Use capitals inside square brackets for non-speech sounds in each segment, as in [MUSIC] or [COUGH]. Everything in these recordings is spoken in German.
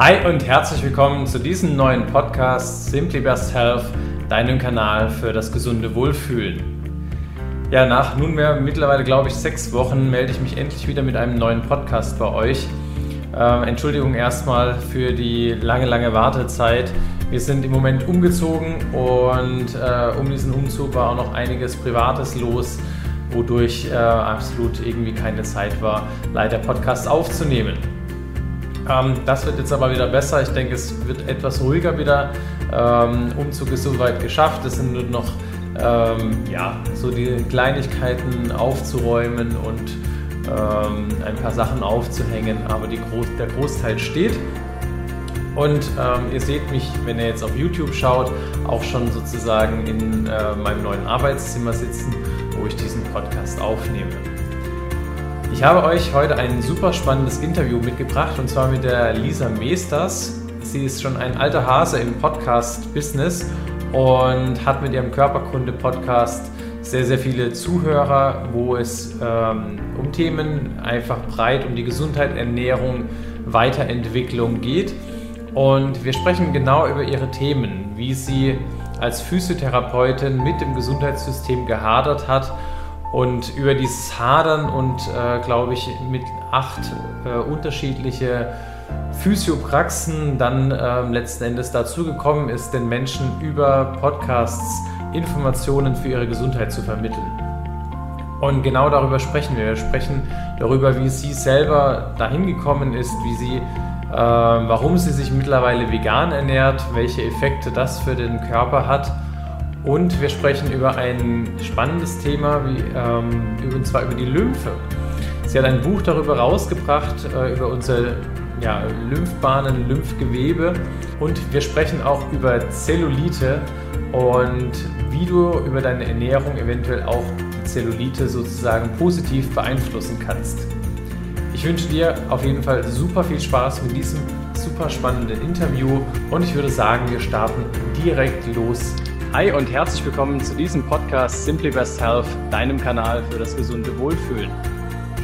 Hi und herzlich willkommen zu diesem neuen Podcast Simply Best Health, deinem Kanal für das gesunde Wohlfühlen. Ja, nach nunmehr mittlerweile, glaube ich, sechs Wochen melde ich mich endlich wieder mit einem neuen Podcast bei euch. Ähm, Entschuldigung erstmal für die lange, lange Wartezeit. Wir sind im Moment umgezogen und äh, um diesen Umzug war auch noch einiges Privates los, wodurch äh, absolut irgendwie keine Zeit war, leider Podcasts aufzunehmen. Ähm, das wird jetzt aber wieder besser. Ich denke, es wird etwas ruhiger wieder. Ähm, Umzug ist soweit geschafft. Es sind nur noch ähm, ja, so die Kleinigkeiten aufzuräumen und ein paar Sachen aufzuhängen, aber Groß der Großteil steht. Und ähm, ihr seht mich, wenn ihr jetzt auf YouTube schaut, auch schon sozusagen in äh, meinem neuen Arbeitszimmer sitzen, wo ich diesen Podcast aufnehme. Ich habe euch heute ein super spannendes Interview mitgebracht und zwar mit der Lisa Meesters. Sie ist schon ein alter Hase im Podcast-Business und hat mit ihrem Körperkunde-Podcast sehr, sehr viele Zuhörer, wo es ähm, um Themen einfach breit um die Gesundheit, Ernährung, Weiterentwicklung geht. Und wir sprechen genau über ihre Themen, wie sie als Physiotherapeutin mit dem Gesundheitssystem gehadert hat und über dieses Hadern und, äh, glaube ich, mit acht äh, unterschiedliche Physiopraxen dann äh, letzten Endes dazu gekommen ist, den Menschen über Podcasts Informationen für ihre Gesundheit zu vermitteln. Und genau darüber sprechen wir. Wir sprechen darüber, wie sie selber dahin gekommen ist, wie sie, äh, warum sie sich mittlerweile vegan ernährt, welche Effekte das für den Körper hat und wir sprechen über ein spannendes Thema, wie, ähm, und zwar über die Lymphe. Sie hat ein Buch darüber rausgebracht, äh, über unsere ja, Lymphbahnen, Lymphgewebe. Und wir sprechen auch über Zellulite und wie du über deine Ernährung eventuell auch Zellulite sozusagen positiv beeinflussen kannst. Ich wünsche dir auf jeden Fall super viel Spaß mit diesem super spannenden Interview und ich würde sagen, wir starten direkt los Hi und herzlich willkommen zu diesem Podcast Simply Best Health, deinem Kanal für das gesunde Wohlfühlen.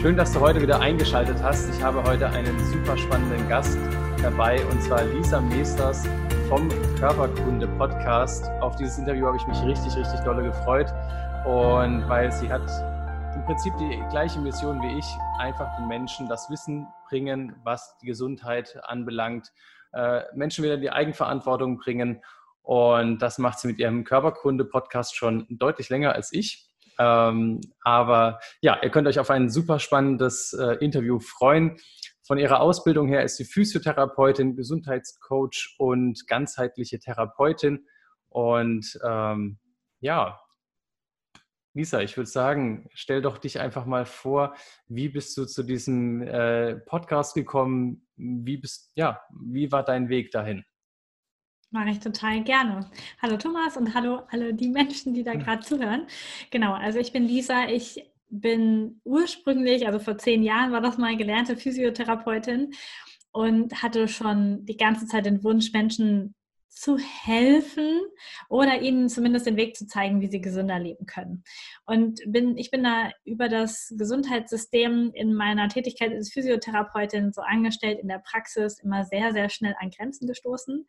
Schön, dass du heute wieder eingeschaltet hast. Ich habe heute einen super spannenden Gast dabei und zwar Lisa Meesters vom Körperkunde Podcast. Auf dieses Interview habe ich mich richtig, richtig dolle gefreut und weil sie hat im Prinzip die gleiche Mission wie ich, einfach den Menschen das Wissen bringen, was die Gesundheit anbelangt, äh, Menschen wieder in die Eigenverantwortung bringen und das macht sie mit ihrem Körperkunde-Podcast schon deutlich länger als ich. Ähm, aber ja, ihr könnt euch auf ein super spannendes äh, Interview freuen. Von ihrer Ausbildung her ist sie Physiotherapeutin, Gesundheitscoach und ganzheitliche Therapeutin. Und ähm, ja, Lisa, ich würde sagen, stell doch dich einfach mal vor, wie bist du zu diesem äh, Podcast gekommen? Wie bist, ja, wie war dein Weg dahin? Mache ich total gerne. Hallo Thomas und hallo alle die Menschen, die da gerade zuhören. Genau, also ich bin Lisa. Ich bin ursprünglich, also vor zehn Jahren war das mal gelernte Physiotherapeutin und hatte schon die ganze Zeit den Wunsch, Menschen zu helfen oder ihnen zumindest den Weg zu zeigen, wie sie gesünder leben können. Und bin, ich bin da über das Gesundheitssystem in meiner Tätigkeit als Physiotherapeutin so angestellt in der Praxis immer sehr, sehr schnell an Grenzen gestoßen.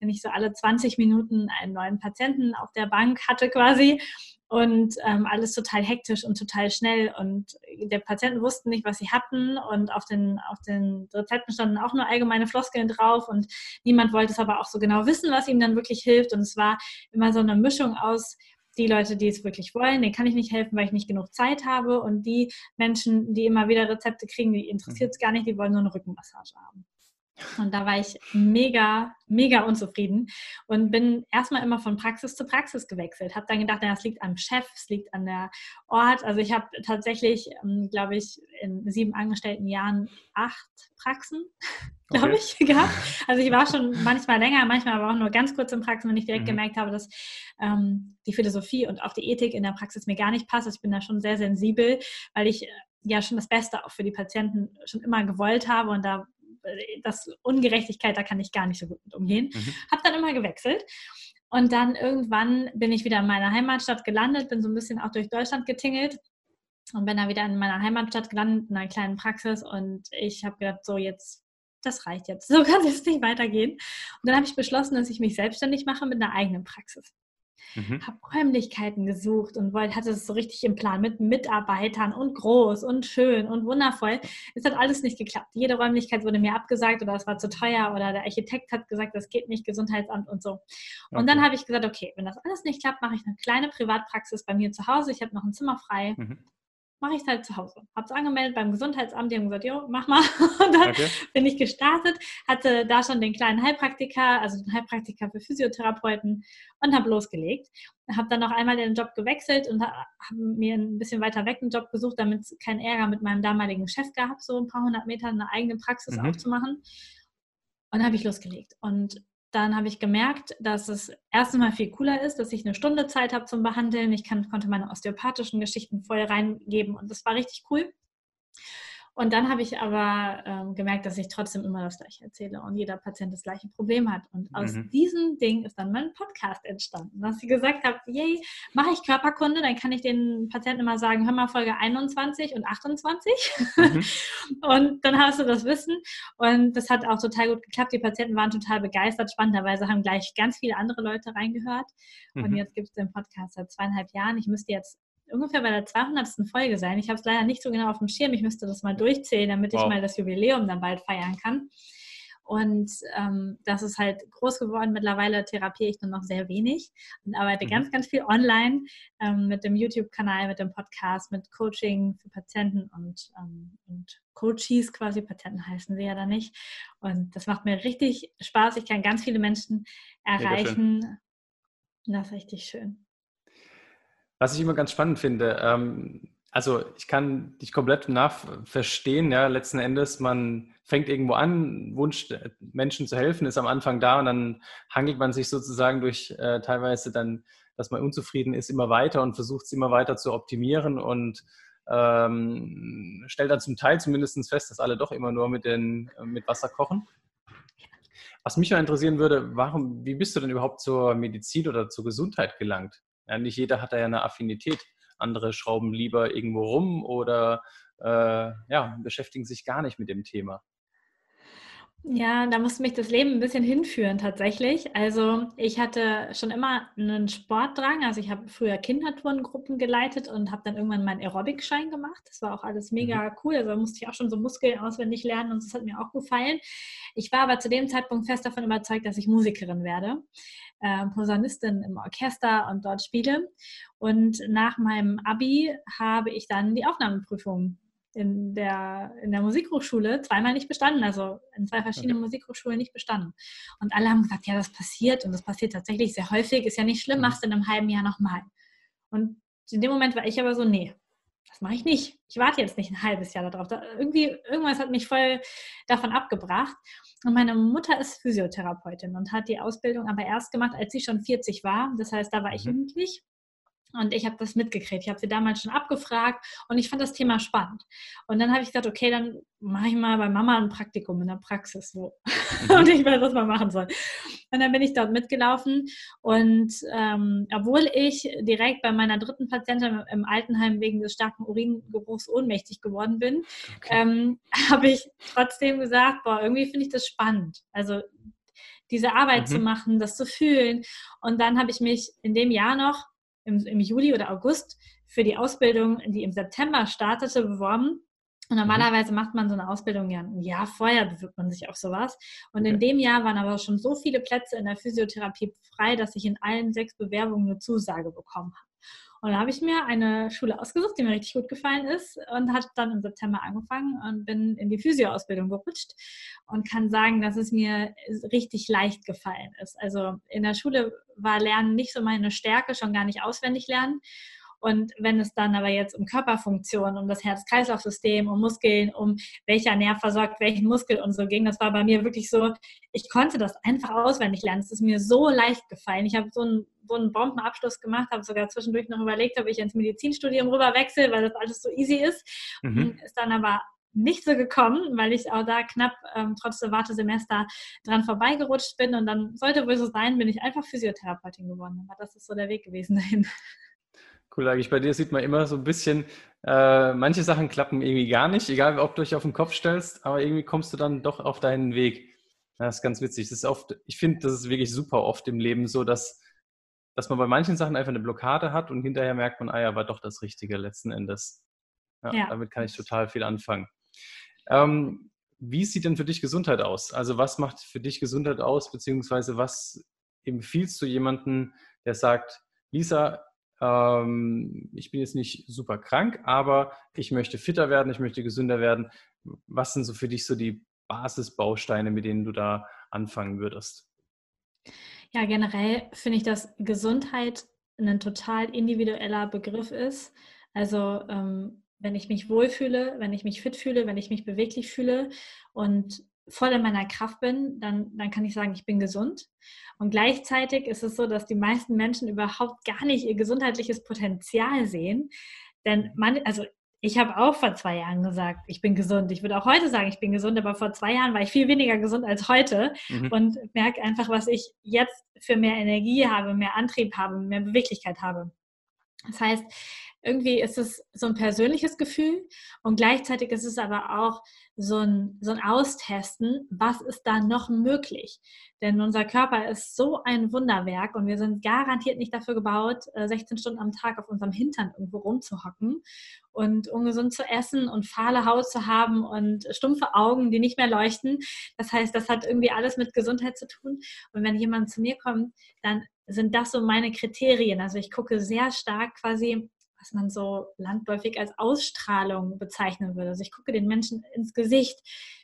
Wenn ich so alle 20 Minuten einen neuen Patienten auf der Bank hatte quasi und ähm, alles total hektisch und total schnell. Und der Patienten wussten nicht, was sie hatten. Und auf den, auf den Rezepten standen auch nur allgemeine Floskeln drauf. Und niemand wollte es aber auch so genau wissen, was ihm dann wirklich hilft. Und es war immer so eine Mischung aus die Leute, die es wirklich wollen, denen kann ich nicht helfen, weil ich nicht genug Zeit habe. Und die Menschen, die immer wieder Rezepte kriegen, die interessiert es gar nicht, die wollen nur eine Rückenmassage haben. Und da war ich mega, mega unzufrieden und bin erstmal immer von Praxis zu Praxis gewechselt. Habe dann gedacht, es liegt am Chef, es liegt an der Ort. Also ich habe tatsächlich, ähm, glaube ich, in sieben angestellten Jahren acht Praxen, [LAUGHS] glaube okay. ich, [LAUGHS] gehabt. Also ich war schon manchmal länger, manchmal aber auch nur ganz kurz in Praxen, wenn ich direkt mhm. gemerkt habe, dass ähm, die Philosophie und auch die Ethik in der Praxis mir gar nicht passt. Also ich bin da schon sehr sensibel, weil ich äh, ja schon das Beste auch für die Patienten schon immer gewollt habe und da das Ungerechtigkeit, da kann ich gar nicht so gut mit umgehen. Mhm. Habe dann immer gewechselt. Und dann irgendwann bin ich wieder in meiner Heimatstadt gelandet, bin so ein bisschen auch durch Deutschland getingelt und bin dann wieder in meiner Heimatstadt gelandet, in einer kleinen Praxis. Und ich habe gedacht, so jetzt das reicht jetzt. [LAUGHS] So kann es nicht weitergehen. Und dann habe ich beschlossen, dass ich mich selbstständig mache mit einer eigenen Praxis. Mhm. Habe Räumlichkeiten gesucht und wollte, hatte es so richtig im Plan mit Mitarbeitern und groß und schön und wundervoll. Es hat alles nicht geklappt. Jede Räumlichkeit wurde mir abgesagt oder es war zu teuer oder der Architekt hat gesagt, das geht nicht, Gesundheitsamt und so. Und okay. dann habe ich gesagt, okay, wenn das alles nicht klappt, mache ich eine kleine Privatpraxis bei mir zu Hause. Ich habe noch ein Zimmer frei. Mhm mache ich es halt zu Hause. Habe es angemeldet beim Gesundheitsamt, die haben gesagt, jo, mach mal. [LAUGHS] Und dann okay. bin ich gestartet, hatte da schon den kleinen Heilpraktiker, also den Heilpraktiker für Physiotherapeuten und habe losgelegt. Habe dann noch einmal den Job gewechselt und habe mir ein bisschen weiter weg einen Job gesucht, damit es keinen Ärger mit meinem damaligen Chef gab, so ein paar hundert Meter eine eigene Praxis mhm. aufzumachen. Und habe ich losgelegt. Und dann habe ich gemerkt, dass es erstens mal viel cooler ist, dass ich eine Stunde Zeit habe zum Behandeln. Ich kann, konnte meine osteopathischen Geschichten voll reingeben und das war richtig cool. Und dann habe ich aber ähm, gemerkt, dass ich trotzdem immer das Gleiche erzähle und jeder Patient das gleiche Problem hat. Und aus mhm. diesem Ding ist dann mein Podcast entstanden, dass ich gesagt habe, yay, mache ich Körperkunde, dann kann ich den Patienten immer sagen, hör mal Folge 21 und 28. Mhm. [LAUGHS] und dann hast du das Wissen. Und das hat auch total gut geklappt. Die Patienten waren total begeistert. Spannenderweise haben gleich ganz viele andere Leute reingehört. Mhm. Und jetzt gibt es den Podcast seit zweieinhalb Jahren. Ich müsste jetzt ungefähr bei der 200. Folge sein. Ich habe es leider nicht so genau auf dem Schirm. Ich müsste das mal durchzählen, damit wow. ich mal das Jubiläum dann bald feiern kann. Und ähm, das ist halt groß geworden. Mittlerweile therapiere ich nur noch sehr wenig und arbeite mhm. ganz, ganz viel online ähm, mit dem YouTube-Kanal, mit dem Podcast, mit Coaching für Patienten und, ähm, und Coaches quasi. Patienten heißen sie ja da nicht. Und das macht mir richtig Spaß. Ich kann ganz viele Menschen erreichen. Das ist richtig schön. Was ich immer ganz spannend finde, ähm, also ich kann dich komplett nachverstehen, ja, letzten Endes, man fängt irgendwo an, Wunsch, äh, Menschen zu helfen, ist am Anfang da und dann hangelt man sich sozusagen durch äh, teilweise dann, dass man unzufrieden ist, immer weiter und versucht es immer weiter zu optimieren und ähm, stellt dann zum Teil zumindest fest, dass alle doch immer nur mit, den, mit Wasser kochen. Was mich mal interessieren würde, warum, wie bist du denn überhaupt zur Medizin oder zur Gesundheit gelangt? Ja, nicht jeder hat da ja eine Affinität. Andere schrauben lieber irgendwo rum oder äh, ja, beschäftigen sich gar nicht mit dem Thema. Ja, da musste mich das Leben ein bisschen hinführen tatsächlich. Also ich hatte schon immer einen Sportdrang. Also ich habe früher Kinderturngruppen geleitet und habe dann irgendwann meinen Aerobic-Schein gemacht. Das war auch alles mega mhm. cool. Also da musste ich auch schon so Muskeln auswendig lernen und das hat mir auch gefallen. Ich war aber zu dem Zeitpunkt fest davon überzeugt, dass ich Musikerin werde äh, Posaunistin im Orchester und dort spiele. Und nach meinem Abi habe ich dann die Aufnahmeprüfung in der, in der Musikhochschule zweimal nicht bestanden, also in zwei verschiedenen okay. Musikhochschulen nicht bestanden. Und alle haben gesagt, ja, das passiert und das passiert tatsächlich sehr häufig, ist ja nicht schlimm, mhm. machst du in einem halben Jahr nochmal. Und in dem Moment war ich aber so, nee, das mache ich nicht. Ich warte jetzt nicht ein halbes Jahr darauf. Da, irgendwie, irgendwas hat mich voll davon abgebracht. Und meine Mutter ist Physiotherapeutin und hat die Ausbildung aber erst gemacht, als sie schon 40 war. Das heißt, da war ich mhm. jugendlich. Und ich habe das mitgekriegt. Ich habe sie damals schon abgefragt und ich fand das Thema spannend. Und dann habe ich gesagt, okay, dann mache ich mal bei Mama ein Praktikum in der Praxis so. [LAUGHS] Mhm. und ich weiß, was man machen soll. Und dann bin ich dort mitgelaufen. Und ähm, obwohl ich direkt bei meiner dritten Patientin im Altenheim wegen des starken Uringeruchs ohnmächtig geworden bin, okay. ähm, [LAUGHS] habe ich trotzdem gesagt, boah, irgendwie finde ich das spannend. Also diese Arbeit mhm. zu machen, das zu fühlen. Und dann habe ich mich in dem Jahr noch im, im Juli oder August für die Ausbildung, die im September startete, beworben. Und mhm. normalerweise macht man so eine Ausbildung ja ein Jahr vorher, bewirbt man sich auf sowas. Und in dem Jahr waren aber schon so viele Plätze in der Physiotherapie frei, dass ich in allen sechs Bewerbungen eine Zusage bekommen habe. Und da habe ich mir eine Schule ausgesucht, die mir richtig gut gefallen ist und hat dann im September angefangen und bin in die Physio-Ausbildung gerutscht und kann sagen, dass es mir richtig leicht gefallen ist. Also in der Schule war Lernen nicht so meine Stärke, schon gar nicht auswendig lernen. Und wenn es dann aber jetzt um Körperfunktion, um das Herz-Kreislauf-System, um Muskeln, um welcher Nerv versorgt welchen Muskel und so ging, das war bei mir wirklich so, ich konnte das einfach auswendig lernen. Es ist mir so leicht gefallen. Ich habe so einen, so einen Bombenabschluss gemacht, habe sogar zwischendurch noch überlegt, ob ich ins Medizinstudium rüber wechsle, weil das alles so easy ist. Mhm. Ist dann aber nicht so gekommen, weil ich auch da knapp ähm, trotz der Wartesemester dran vorbeigerutscht bin und dann sollte wohl so sein, bin ich einfach Physiotherapeutin geworden. Aber das ist so der Weg gewesen dahin. Cool, eigentlich bei dir sieht man immer so ein bisschen, äh, manche Sachen klappen irgendwie gar nicht, egal ob du dich auf den Kopf stellst, aber irgendwie kommst du dann doch auf deinen Weg. Das ist ganz witzig. Das ist oft, ich finde, das ist wirklich super oft im Leben so, dass, dass man bei manchen Sachen einfach eine Blockade hat und hinterher merkt man, ah ja, war doch das Richtige letzten Endes. Ja, ja. Damit kann ich total viel anfangen. Ähm, wie sieht denn für dich Gesundheit aus? Also was macht für dich Gesundheit aus, beziehungsweise was empfiehlst du jemanden, der sagt, Lisa, ähm, ich bin jetzt nicht super krank, aber ich möchte fitter werden, ich möchte gesünder werden. Was sind so für dich so die Basisbausteine, mit denen du da anfangen würdest? Ja, generell finde ich, dass Gesundheit ein total individueller Begriff ist. Also ähm, wenn ich mich wohlfühle, wenn ich mich fit fühle, wenn ich mich beweglich fühle und voll in meiner Kraft bin, dann, dann kann ich sagen, ich bin gesund. Und gleichzeitig ist es so, dass die meisten Menschen überhaupt gar nicht ihr gesundheitliches Potenzial sehen. Denn man, also ich habe auch vor zwei Jahren gesagt, ich bin gesund. Ich würde auch heute sagen, ich bin gesund, aber vor zwei Jahren war ich viel weniger gesund als heute mhm. und merke einfach, was ich jetzt für mehr Energie habe, mehr Antrieb habe, mehr Beweglichkeit habe. Das heißt, irgendwie ist es so ein persönliches Gefühl und gleichzeitig ist es aber auch so ein, so ein Austesten, was ist da noch möglich. Denn unser Körper ist so ein Wunderwerk und wir sind garantiert nicht dafür gebaut, 16 äh, Stunden am Tag auf unserem Hintern irgendwo rumzuhocken und ungesund zu essen und fahle Haut zu haben und stumpfe Augen, die nicht mehr leuchten. Das heißt, das hat irgendwie alles mit Gesundheit zu tun. Und wenn jemand zu mir kommt, dann sind das so meine Kriterien. Also ich gucke sehr stark quasi was man so landläufig als Ausstrahlung bezeichnen würde. Also ich gucke den Menschen ins Gesicht.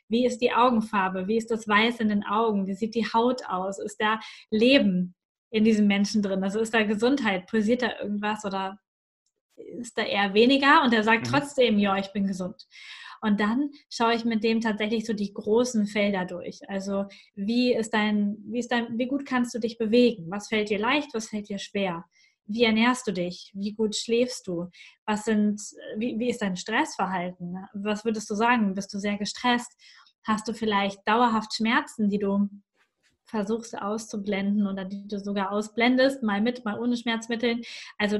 Wie ist die Augenfarbe? Wie ist das Weiß in den Augen? Wie sieht die Haut aus? Ist da Leben in diesem Menschen drin? Also ist da Gesundheit? Pulsiert da irgendwas oder ist da eher weniger? Und er sagt mhm. trotzdem, ja, ich bin gesund. Und dann schaue ich mit dem tatsächlich so die großen Felder durch. Also wie ist dein, wie ist dein, wie gut kannst du dich bewegen? Was fällt dir leicht? Was fällt dir schwer? wie ernährst du dich? Wie gut schläfst du? Was sind, wie, wie ist dein Stressverhalten? Was würdest du sagen? Bist du sehr gestresst? Hast du vielleicht dauerhaft Schmerzen, die du versuchst auszublenden oder die du sogar ausblendest, mal mit, mal ohne Schmerzmittel? Also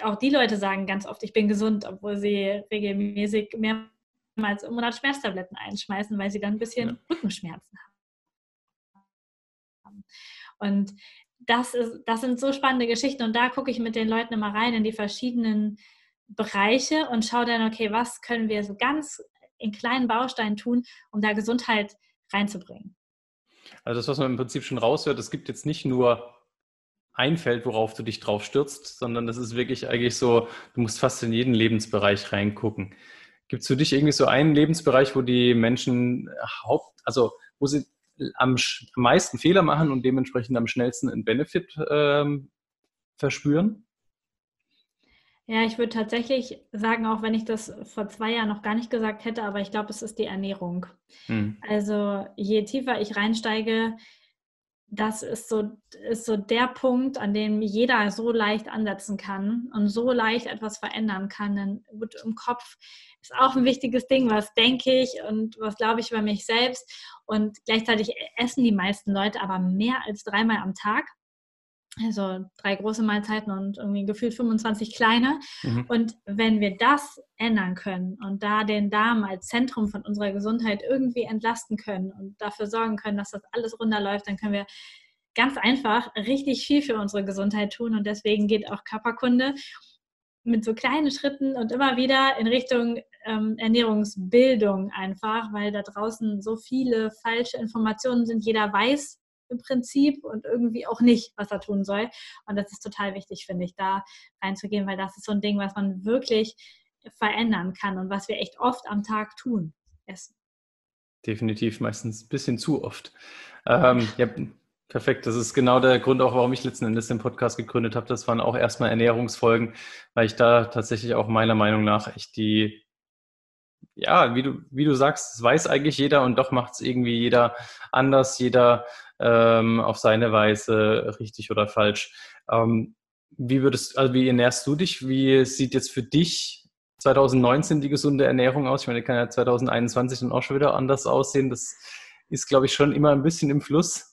auch die Leute sagen ganz oft, ich bin gesund, obwohl sie regelmäßig mehrmals im Monat Schmerztabletten einschmeißen, weil sie dann ein bisschen ja. Rückenschmerzen haben. Und das, ist, das sind so spannende Geschichten und da gucke ich mit den Leuten immer rein in die verschiedenen Bereiche und schaue dann, okay, was können wir so ganz in kleinen Bausteinen tun, um da Gesundheit reinzubringen. Also das, was man im Prinzip schon raushört, es gibt jetzt nicht nur ein Feld, worauf du dich drauf stürzt, sondern das ist wirklich eigentlich so, du musst fast in jeden Lebensbereich reingucken. Gibt es für dich irgendwie so einen Lebensbereich, wo die Menschen haupt, also wo sie am, meisten Fehler machen und dementsprechend am schnellsten einen Benefit ähm, verspüren? Ja, ich würde tatsächlich sagen, auch wenn ich das vor zwei Jahren noch gar nicht gesagt hätte, aber ich glaube, es ist die Ernährung. Hm. Also je tiefer ich reinsteige, das ist so, ist so der Punkt, an dem jeder so leicht ansetzen kann und so leicht etwas verändern kann. Denn gut, im Kopf ist auch ein wichtiges Ding, was denke ich und was glaube ich über mich selbst. Und gleichzeitig essen die meisten Leute aber mehr als dreimal am Tag. Also drei große Mahlzeiten und irgendwie gefühlt 25 kleine. Mhm. Und wenn wir das ändern können und da den Darm als Zentrum von unserer Gesundheit irgendwie entlasten können und dafür sorgen können, dass das alles runterläuft, dann können wir ganz einfach richtig viel für unsere Gesundheit tun. Und deswegen geht auch Körperkunde mit so kleinen Schritten und immer wieder in Richtung ähm, Ernährungsbildung einfach, weil da draußen so viele falsche Informationen sind. Jeder weiß im Prinzip und irgendwie auch nicht, was er tun soll. Und das ist total wichtig, finde ich, da reinzugehen, weil das ist so ein Ding, was man wirklich verändern kann und was wir echt oft am Tag tun. Essen. Definitiv, meistens ein bisschen zu oft. Ähm, ja, perfekt. Das ist genau der Grund auch, warum ich letzten Endes den Podcast gegründet habe. Das waren auch erstmal Ernährungsfolgen, weil ich da tatsächlich auch meiner Meinung nach echt die ja, wie du, wie du sagst, das weiß eigentlich jeder und doch macht es irgendwie jeder anders, jeder ähm, auf seine Weise richtig oder falsch. Ähm, wie würdest, also wie ernährst du dich? Wie sieht jetzt für dich 2019 die gesunde Ernährung aus? Ich meine, kann ja 2021 dann auch schon wieder anders aussehen. Das ist, glaube ich, schon immer ein bisschen im Fluss.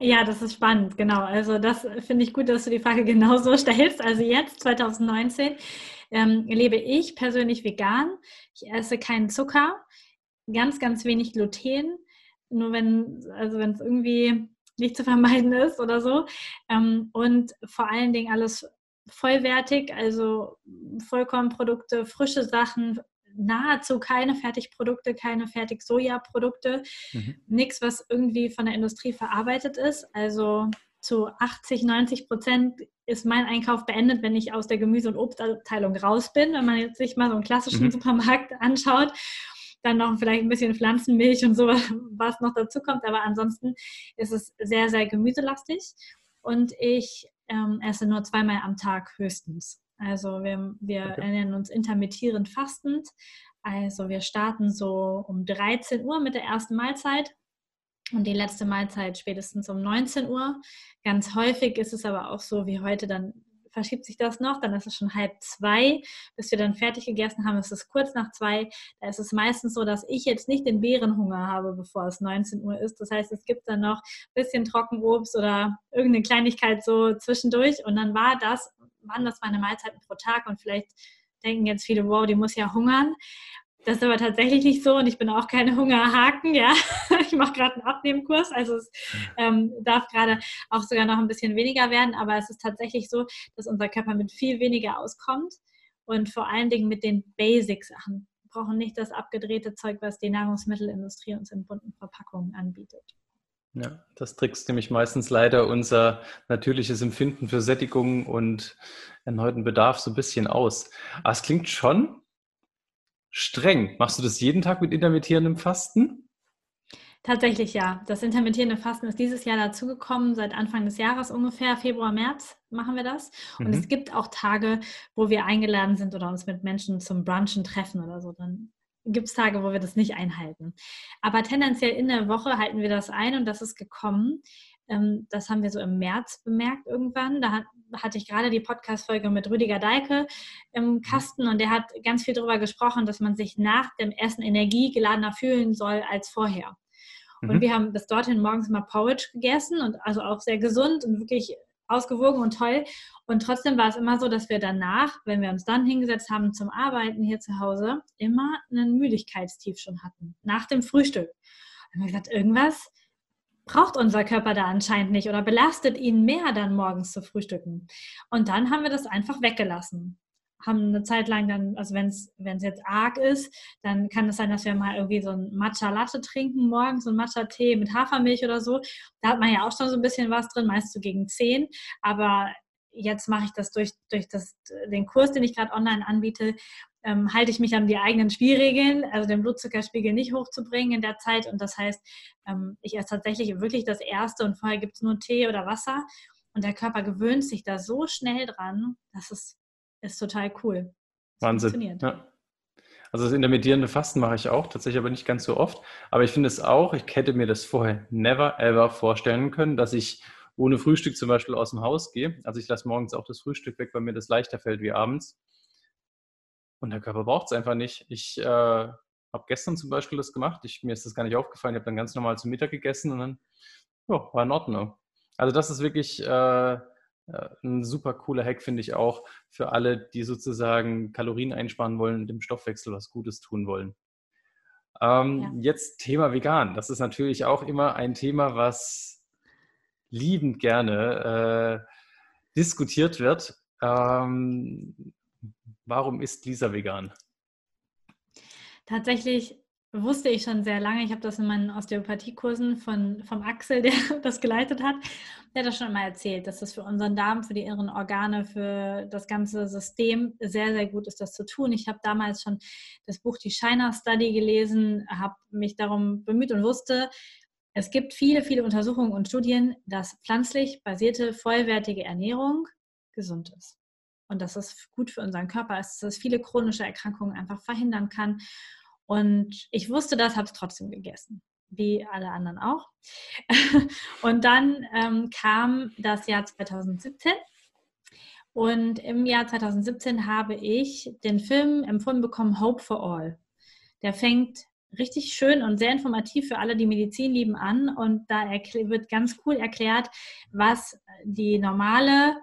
Ja, das ist spannend, genau. Also das finde ich gut, dass du die Frage [LAUGHS] genauso stellst. Also jetzt, 2019, ähm, lebe ich persönlich vegan. Ich esse keinen Zucker, ganz, ganz wenig Gluten. Nur wenn, also wenn es irgendwie nicht zu vermeiden ist oder so. Ähm, und vor allen Dingen alles vollwertig, also Vollkornprodukte, frische Sachen, nahezu keine Fertigprodukte, keine Fertig-Soja-Produkte, mhm. nichts, was irgendwie von der Industrie verarbeitet ist. Also zu 80, 90 Prozent ist mein Einkauf beendet, wenn ich aus der Gemüse- und Obstabteilung raus bin. Wenn man jetzt sich mal so einen klassischen mhm. Supermarkt anschaut, dann noch vielleicht ein bisschen Pflanzenmilch und so, was noch dazu kommt. Aber ansonsten ist es sehr, sehr gemüselastig. Und ich ähm, esse nur zweimal am Tag höchstens. Also wir, wir okay. ernähren uns intermittierend fastend. Also wir starten so um 13 Uhr mit der ersten Mahlzeit und die letzte Mahlzeit spätestens um 19 Uhr. Ganz häufig ist es aber auch so wie heute, dann verschiebt sich das noch, dann ist es schon halb zwei, bis wir dann fertig gegessen haben, ist es kurz nach zwei. Da ist es meistens so, dass ich jetzt nicht den Bärenhunger habe, bevor es 19 Uhr ist. Das heißt, es gibt dann noch ein bisschen Trockenobst oder irgendeine Kleinigkeit so zwischendurch und dann war das, waren das meine Mahlzeiten pro Tag und vielleicht denken jetzt viele, wow, die muss ja hungern. Das ist aber tatsächlich nicht so und ich bin auch keine Hungerhaken, ja. [LAUGHS] Ich mache gerade einen Abnehmkurs, also es ähm, darf gerade auch sogar noch ein bisschen weniger werden, aber es ist tatsächlich so, dass unser Körper mit viel weniger auskommt und vor allen Dingen mit den Basic-Sachen. Wir brauchen nicht das abgedrehte Zeug, was die Nahrungsmittelindustrie uns in bunten Verpackungen anbietet. Ja, das trickst nämlich meistens leider unser natürliches Empfinden für Sättigung und erneuten Bedarf so ein bisschen aus. Aber es klingt schon streng. Machst du das jeden Tag mit intermittierendem Fasten? Tatsächlich ja. Das intermittierende Fasten ist dieses Jahr dazugekommen, seit Anfang des Jahres ungefähr, Februar, März machen wir das. Und mhm. es gibt auch Tage, wo wir eingeladen sind oder uns mit Menschen zum Brunchen treffen oder so. Dann gibt es Tage, wo wir das nicht einhalten. Aber tendenziell in der Woche halten wir das ein und das ist gekommen. Ähm, das haben wir so im März bemerkt irgendwann. Da hatte ich gerade die Podcast-Folge mit Rüdiger Deike im mhm. Kasten und der hat ganz viel darüber gesprochen, dass man sich nach dem Essen energiegeladener fühlen soll als vorher. Und mhm. wir haben bis dorthin morgens mal Porridge gegessen und also auch sehr gesund und wirklich ausgewogen und toll. Und trotzdem war es immer so, dass wir danach, wenn wir uns dann hingesetzt haben zum Arbeiten hier zu Hause, immer einen Müdigkeitstief schon hatten, nach dem Frühstück. Und haben wir gesagt, irgendwas braucht unser Körper da anscheinend nicht oder belastet ihn mehr dann morgens zu frühstücken. Und dann haben wir das einfach weggelassen. Haben eine Zeit lang dann, also wenn es jetzt arg ist, dann kann es sein, dass wir mal irgendwie so ein Matcha-Latte trinken morgens, so ein Matcha-Tee mit Hafermilch oder so. Da hat man ja auch schon so ein bisschen was drin, meist so gegen 10. Aber jetzt mache ich das durch, durch das, den Kurs, den ich gerade online anbiete, ähm, halte ich mich an die eigenen Spielregeln, also den Blutzuckerspiegel nicht hochzubringen in der Zeit. Und das heißt, ähm, ich esse tatsächlich wirklich das Erste und vorher gibt es nur Tee oder Wasser. Und der Körper gewöhnt sich da so schnell dran, das ist, ist total cool. Das Wahnsinn. Ja. Also das intermittierende Fasten mache ich auch, tatsächlich aber nicht ganz so oft. Aber ich finde es auch, ich hätte mir das vorher never ever vorstellen können, dass ich ohne Frühstück zum Beispiel aus dem Haus gehe. Also ich lasse morgens auch das Frühstück weg, weil mir das leichter fällt wie abends. Und der Körper braucht es einfach nicht. Ich äh, habe gestern zum Beispiel das gemacht. Ich, mir ist das gar nicht aufgefallen. Ich habe dann ganz normal zum Mittag gegessen und dann ja, war in Ordnung. Also das ist wirklich äh, äh, ein super cooler Hack, finde ich auch, für alle, die sozusagen Kalorien einsparen wollen und dem Stoffwechsel was Gutes tun wollen. Ähm, ja. Jetzt Thema vegan. Das ist natürlich auch immer ein Thema, was liebend gerne äh, diskutiert wird. Ähm, Warum ist Lisa vegan? Tatsächlich wusste ich schon sehr lange, ich habe das in meinen Osteopathiekursen von, vom Axel, [LAUGHS] der das geleitet hat, der hat das schon mal erzählt, dass das für unseren Darm, für die inneren Organe, für das ganze System sehr, sehr gut ist, das zu tun. Ich habe damals schon das Buch Die Shiner Study gelesen, habe mich darum bemüht und wusste, es gibt viele, viele Untersuchungen und Studien, dass pflanzlich basierte, vollwertige Ernährung gesund ist und dass es gut für unseren Körper ist, dass es viele chronische Erkrankungen einfach verhindern kann. Und ich wusste das, habe es trotzdem gegessen, wie alle anderen auch. [LAUGHS] und dann ähm, kam das Jahr 2017 und im Jahr 2017 habe ich den Film empfohlen bekommen, Hope for All. Der fängt richtig schön und sehr informativ für alle, die Medizin lieben, an. Und da wird ganz cool erklärt, was die normale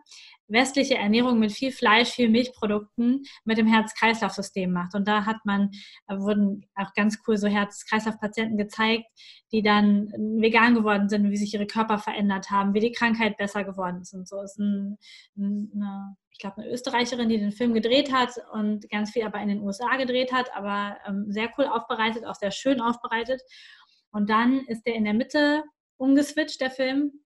westliche Ernährung mit viel Fleisch, viel Milchprodukten mit dem Herz-Kreislauf-System macht. Und da hat man, wurden auch ganz cool so Herz-Kreislauf-Patienten gezeigt, die dann vegan geworden sind, wie sich ihre Körper verändert haben, wie die Krankheit besser geworden ist. Und so ist ein, eine, ich glaube, eine Österreicherin, die den Film gedreht hat und ganz viel aber in den USA gedreht hat, aber ähm, sehr cool aufbereitet, auch sehr schön aufbereitet. Und dann ist der in der Mitte umgeswitcht, der Film,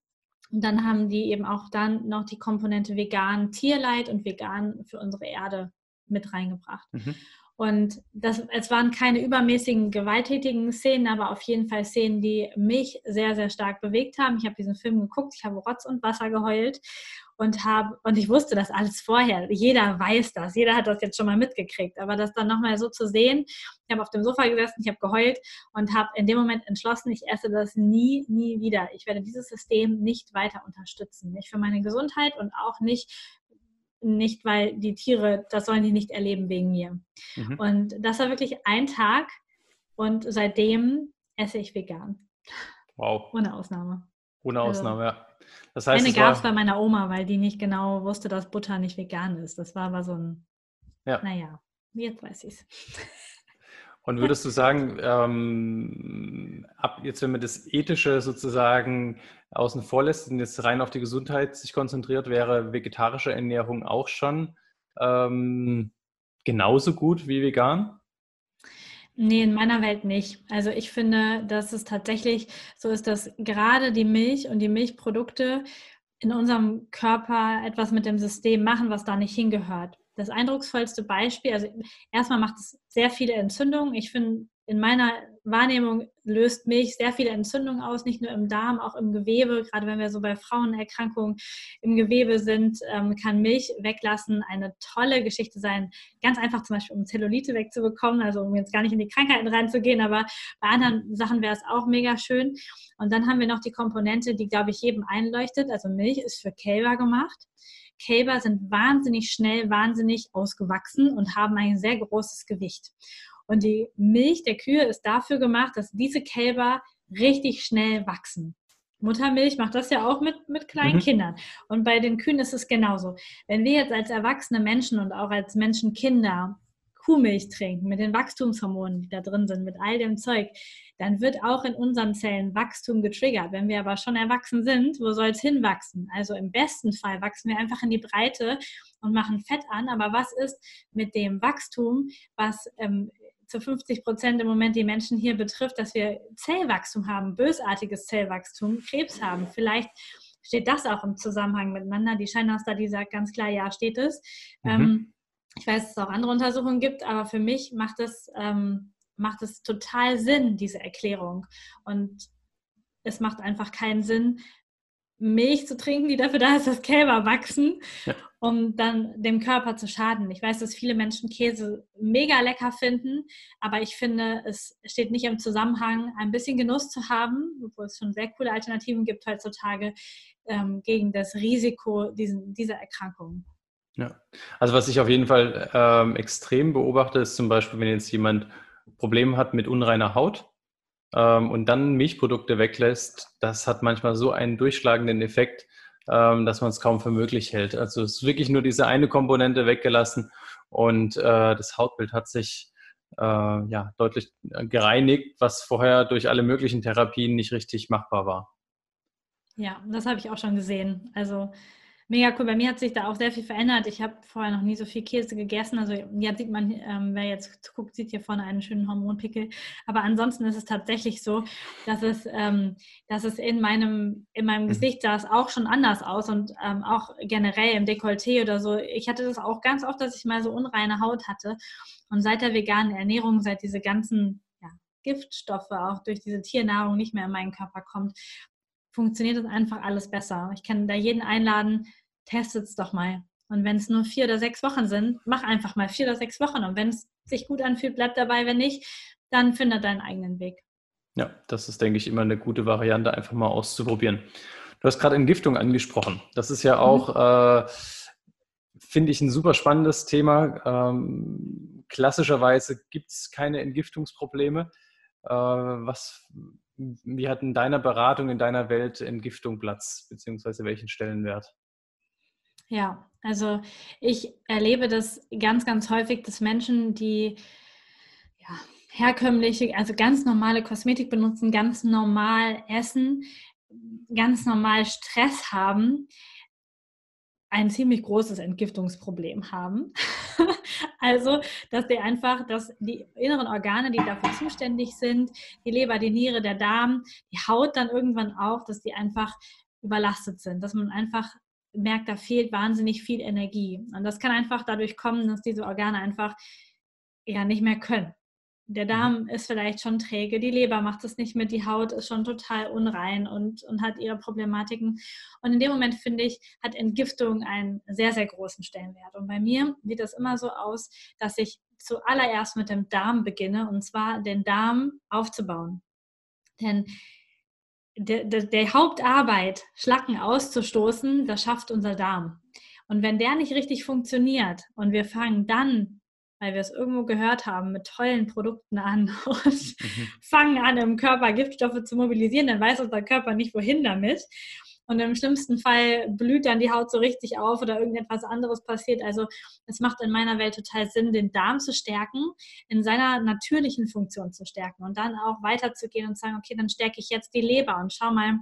und dann haben die eben auch dann noch die Komponente vegan Tierleid und vegan für unsere Erde mit reingebracht. Mhm. Und das, es waren keine übermäßigen gewalttätigen Szenen, aber auf jeden Fall Szenen, die mich sehr, sehr stark bewegt haben. Ich habe diesen Film geguckt, ich habe Rotz und Wasser geheult und habe und ich wusste das alles vorher. Jeder weiß das, jeder hat das jetzt schon mal mitgekriegt, aber das dann nochmal so zu sehen. Ich habe auf dem Sofa gesessen, ich habe geheult und habe in dem Moment entschlossen, ich esse das nie, nie wieder. Ich werde dieses System nicht weiter unterstützen, nicht für meine Gesundheit und auch nicht nicht, weil die Tiere, das sollen die nicht erleben wegen mir. Mhm. Und das war wirklich ein Tag und seitdem esse ich vegan. Wow. Ohne Ausnahme. Ohne also Ausnahme, also, ja. Das heißt, eine gab es bei meiner Oma, weil die nicht genau wusste, dass Butter nicht vegan ist. Das war aber so ein, ja. naja, jetzt weiß ich es. [LAUGHS] Und würdest du sagen, ähm, ab jetzt, wenn man das Ethische sozusagen außen vor lässt und jetzt rein auf die Gesundheit sich konzentriert, wäre vegetarische Ernährung auch schon ähm, genauso gut wie vegan? Nee, in meiner Welt nicht. Also ich finde, dass es tatsächlich so ist, dass gerade die Milch und die Milchprodukte in unserem Körper etwas mit dem System machen, was da nicht hingehört. Das eindrucksvollste Beispiel, also erstmal macht es sehr viele Entzündungen. Ich finde, in meiner Wahrnehmung löst Milch sehr viele Entzündungen aus, nicht nur im Darm, auch im Gewebe. Gerade wenn wir so bei Frauenerkrankungen im Gewebe sind, ähm, kann Milch weglassen eine tolle Geschichte sein. Ganz einfach zum Beispiel, um Zellulite wegzubekommen, also um jetzt gar nicht in die Krankheiten reinzugehen, aber bei anderen Sachen wäre es auch mega schön. Und dann haben wir noch die Komponente, die, glaube ich, jedem einleuchtet. Also Milch ist für Kälber gemacht. Kälber sind wahnsinnig schnell, wahnsinnig ausgewachsen und haben ein sehr großes Gewicht. Und die Milch der Kühe ist dafür gemacht, dass diese Kälber richtig schnell wachsen. Muttermilch macht das ja auch mit, mit kleinen mhm. Kindern. Und bei den Kühen ist es genauso. Wenn wir jetzt als erwachsene Menschen und auch als Menschenkinder Kuhmilch trinken, mit den Wachstumshormonen, die da drin sind, mit all dem Zeug, dann wird auch in unseren Zellen Wachstum getriggert. Wenn wir aber schon erwachsen sind, wo soll es hinwachsen? Also im besten Fall wachsen wir einfach in die Breite und machen Fett an. Aber was ist mit dem Wachstum, was ähm, zu 50 Prozent im Moment die Menschen hier betrifft, dass wir Zellwachstum haben, bösartiges Zellwachstum, Krebs haben. Vielleicht steht das auch im Zusammenhang miteinander. Die China-Study sagt ganz klar, ja, steht es. Mhm. Ähm, ich weiß, dass es auch andere Untersuchungen gibt, aber für mich macht es, ähm, macht es total Sinn, diese Erklärung. Und es macht einfach keinen Sinn, Milch zu trinken, die dafür da ist, dass Kälber wachsen, ja. um dann dem Körper zu schaden. Ich weiß, dass viele Menschen Käse mega lecker finden, aber ich finde, es steht nicht im Zusammenhang, ein bisschen Genuss zu haben, obwohl es schon sehr coole Alternativen gibt heutzutage, ähm, gegen das Risiko diesen, dieser Erkrankung. Ja, also was ich auf jeden Fall ähm, extrem beobachte, ist zum Beispiel, wenn jetzt jemand Probleme hat mit unreiner Haut, ähm, und dann Milchprodukte weglässt, das hat manchmal so einen durchschlagenden Effekt, ähm, dass man es kaum für möglich hält. Also es ist wirklich nur diese eine Komponente weggelassen und äh, das Hautbild hat sich äh, ja, deutlich gereinigt, was vorher durch alle möglichen Therapien nicht richtig machbar war. Ja, das habe ich auch schon gesehen. Also Mega cool. Bei mir hat sich da auch sehr viel verändert. Ich habe vorher noch nie so viel Käse gegessen. Also jetzt sieht man, ähm, wer jetzt guckt, sieht hier vorne einen schönen Hormonpickel. Aber ansonsten ist es tatsächlich so, dass es, ähm, dass es in meinem, in meinem mhm. Gesicht sah es auch schon anders aus und ähm, auch generell im Dekolleté oder so. Ich hatte das auch ganz oft, dass ich mal so unreine Haut hatte. Und seit der veganen Ernährung, seit diese ganzen Giftstoffe auch durch diese Tiernahrung nicht mehr in meinen Körper kommt, funktioniert das einfach alles besser. Ich kann da jeden einladen, testet es doch mal. Und wenn es nur vier oder sechs Wochen sind, mach einfach mal vier oder sechs Wochen. Und wenn es sich gut anfühlt, bleib dabei. Wenn nicht, dann finde deinen eigenen Weg. Ja, das ist, denke ich, immer eine gute Variante, einfach mal auszuprobieren. Du hast gerade Entgiftung angesprochen. Das ist ja auch, mhm. äh, finde ich, ein super spannendes Thema. Ähm, klassischerweise gibt es keine Entgiftungsprobleme. Äh, was, wie hat in deiner Beratung, in deiner Welt Entgiftung Platz, beziehungsweise welchen Stellenwert? Ja, also ich erlebe das ganz, ganz häufig, dass Menschen, die ja, herkömmliche, also ganz normale Kosmetik benutzen, ganz normal essen, ganz normal Stress haben, ein ziemlich großes Entgiftungsproblem haben. [LAUGHS] also, dass die einfach, dass die inneren Organe, die dafür zuständig sind, die Leber, die Niere, der Darm, die Haut dann irgendwann auch, dass die einfach überlastet sind, dass man einfach merkt, da fehlt wahnsinnig viel Energie. Und das kann einfach dadurch kommen, dass diese Organe einfach ja nicht mehr können. Der mhm. Darm ist vielleicht schon träge, die Leber macht es nicht mit, die Haut ist schon total unrein und, und hat ihre Problematiken. Und in dem Moment, finde ich, hat Entgiftung einen sehr, sehr großen Stellenwert. Und bei mir sieht das immer so aus, dass ich zuallererst mit dem Darm beginne, und zwar den Darm aufzubauen. Denn der, der, der Hauptarbeit, Schlacken auszustoßen, das schafft unser Darm. Und wenn der nicht richtig funktioniert und wir fangen dann, weil wir es irgendwo gehört haben, mit tollen Produkten an [LAUGHS] und mhm. fangen an, im Körper Giftstoffe zu mobilisieren, dann weiß unser Körper nicht, wohin damit. Und im schlimmsten Fall blüht dann die Haut so richtig auf oder irgendetwas anderes passiert. Also es macht in meiner Welt total Sinn, den Darm zu stärken, in seiner natürlichen Funktion zu stärken und dann auch weiterzugehen und zu sagen, okay, dann stärke ich jetzt die Leber und schau mal,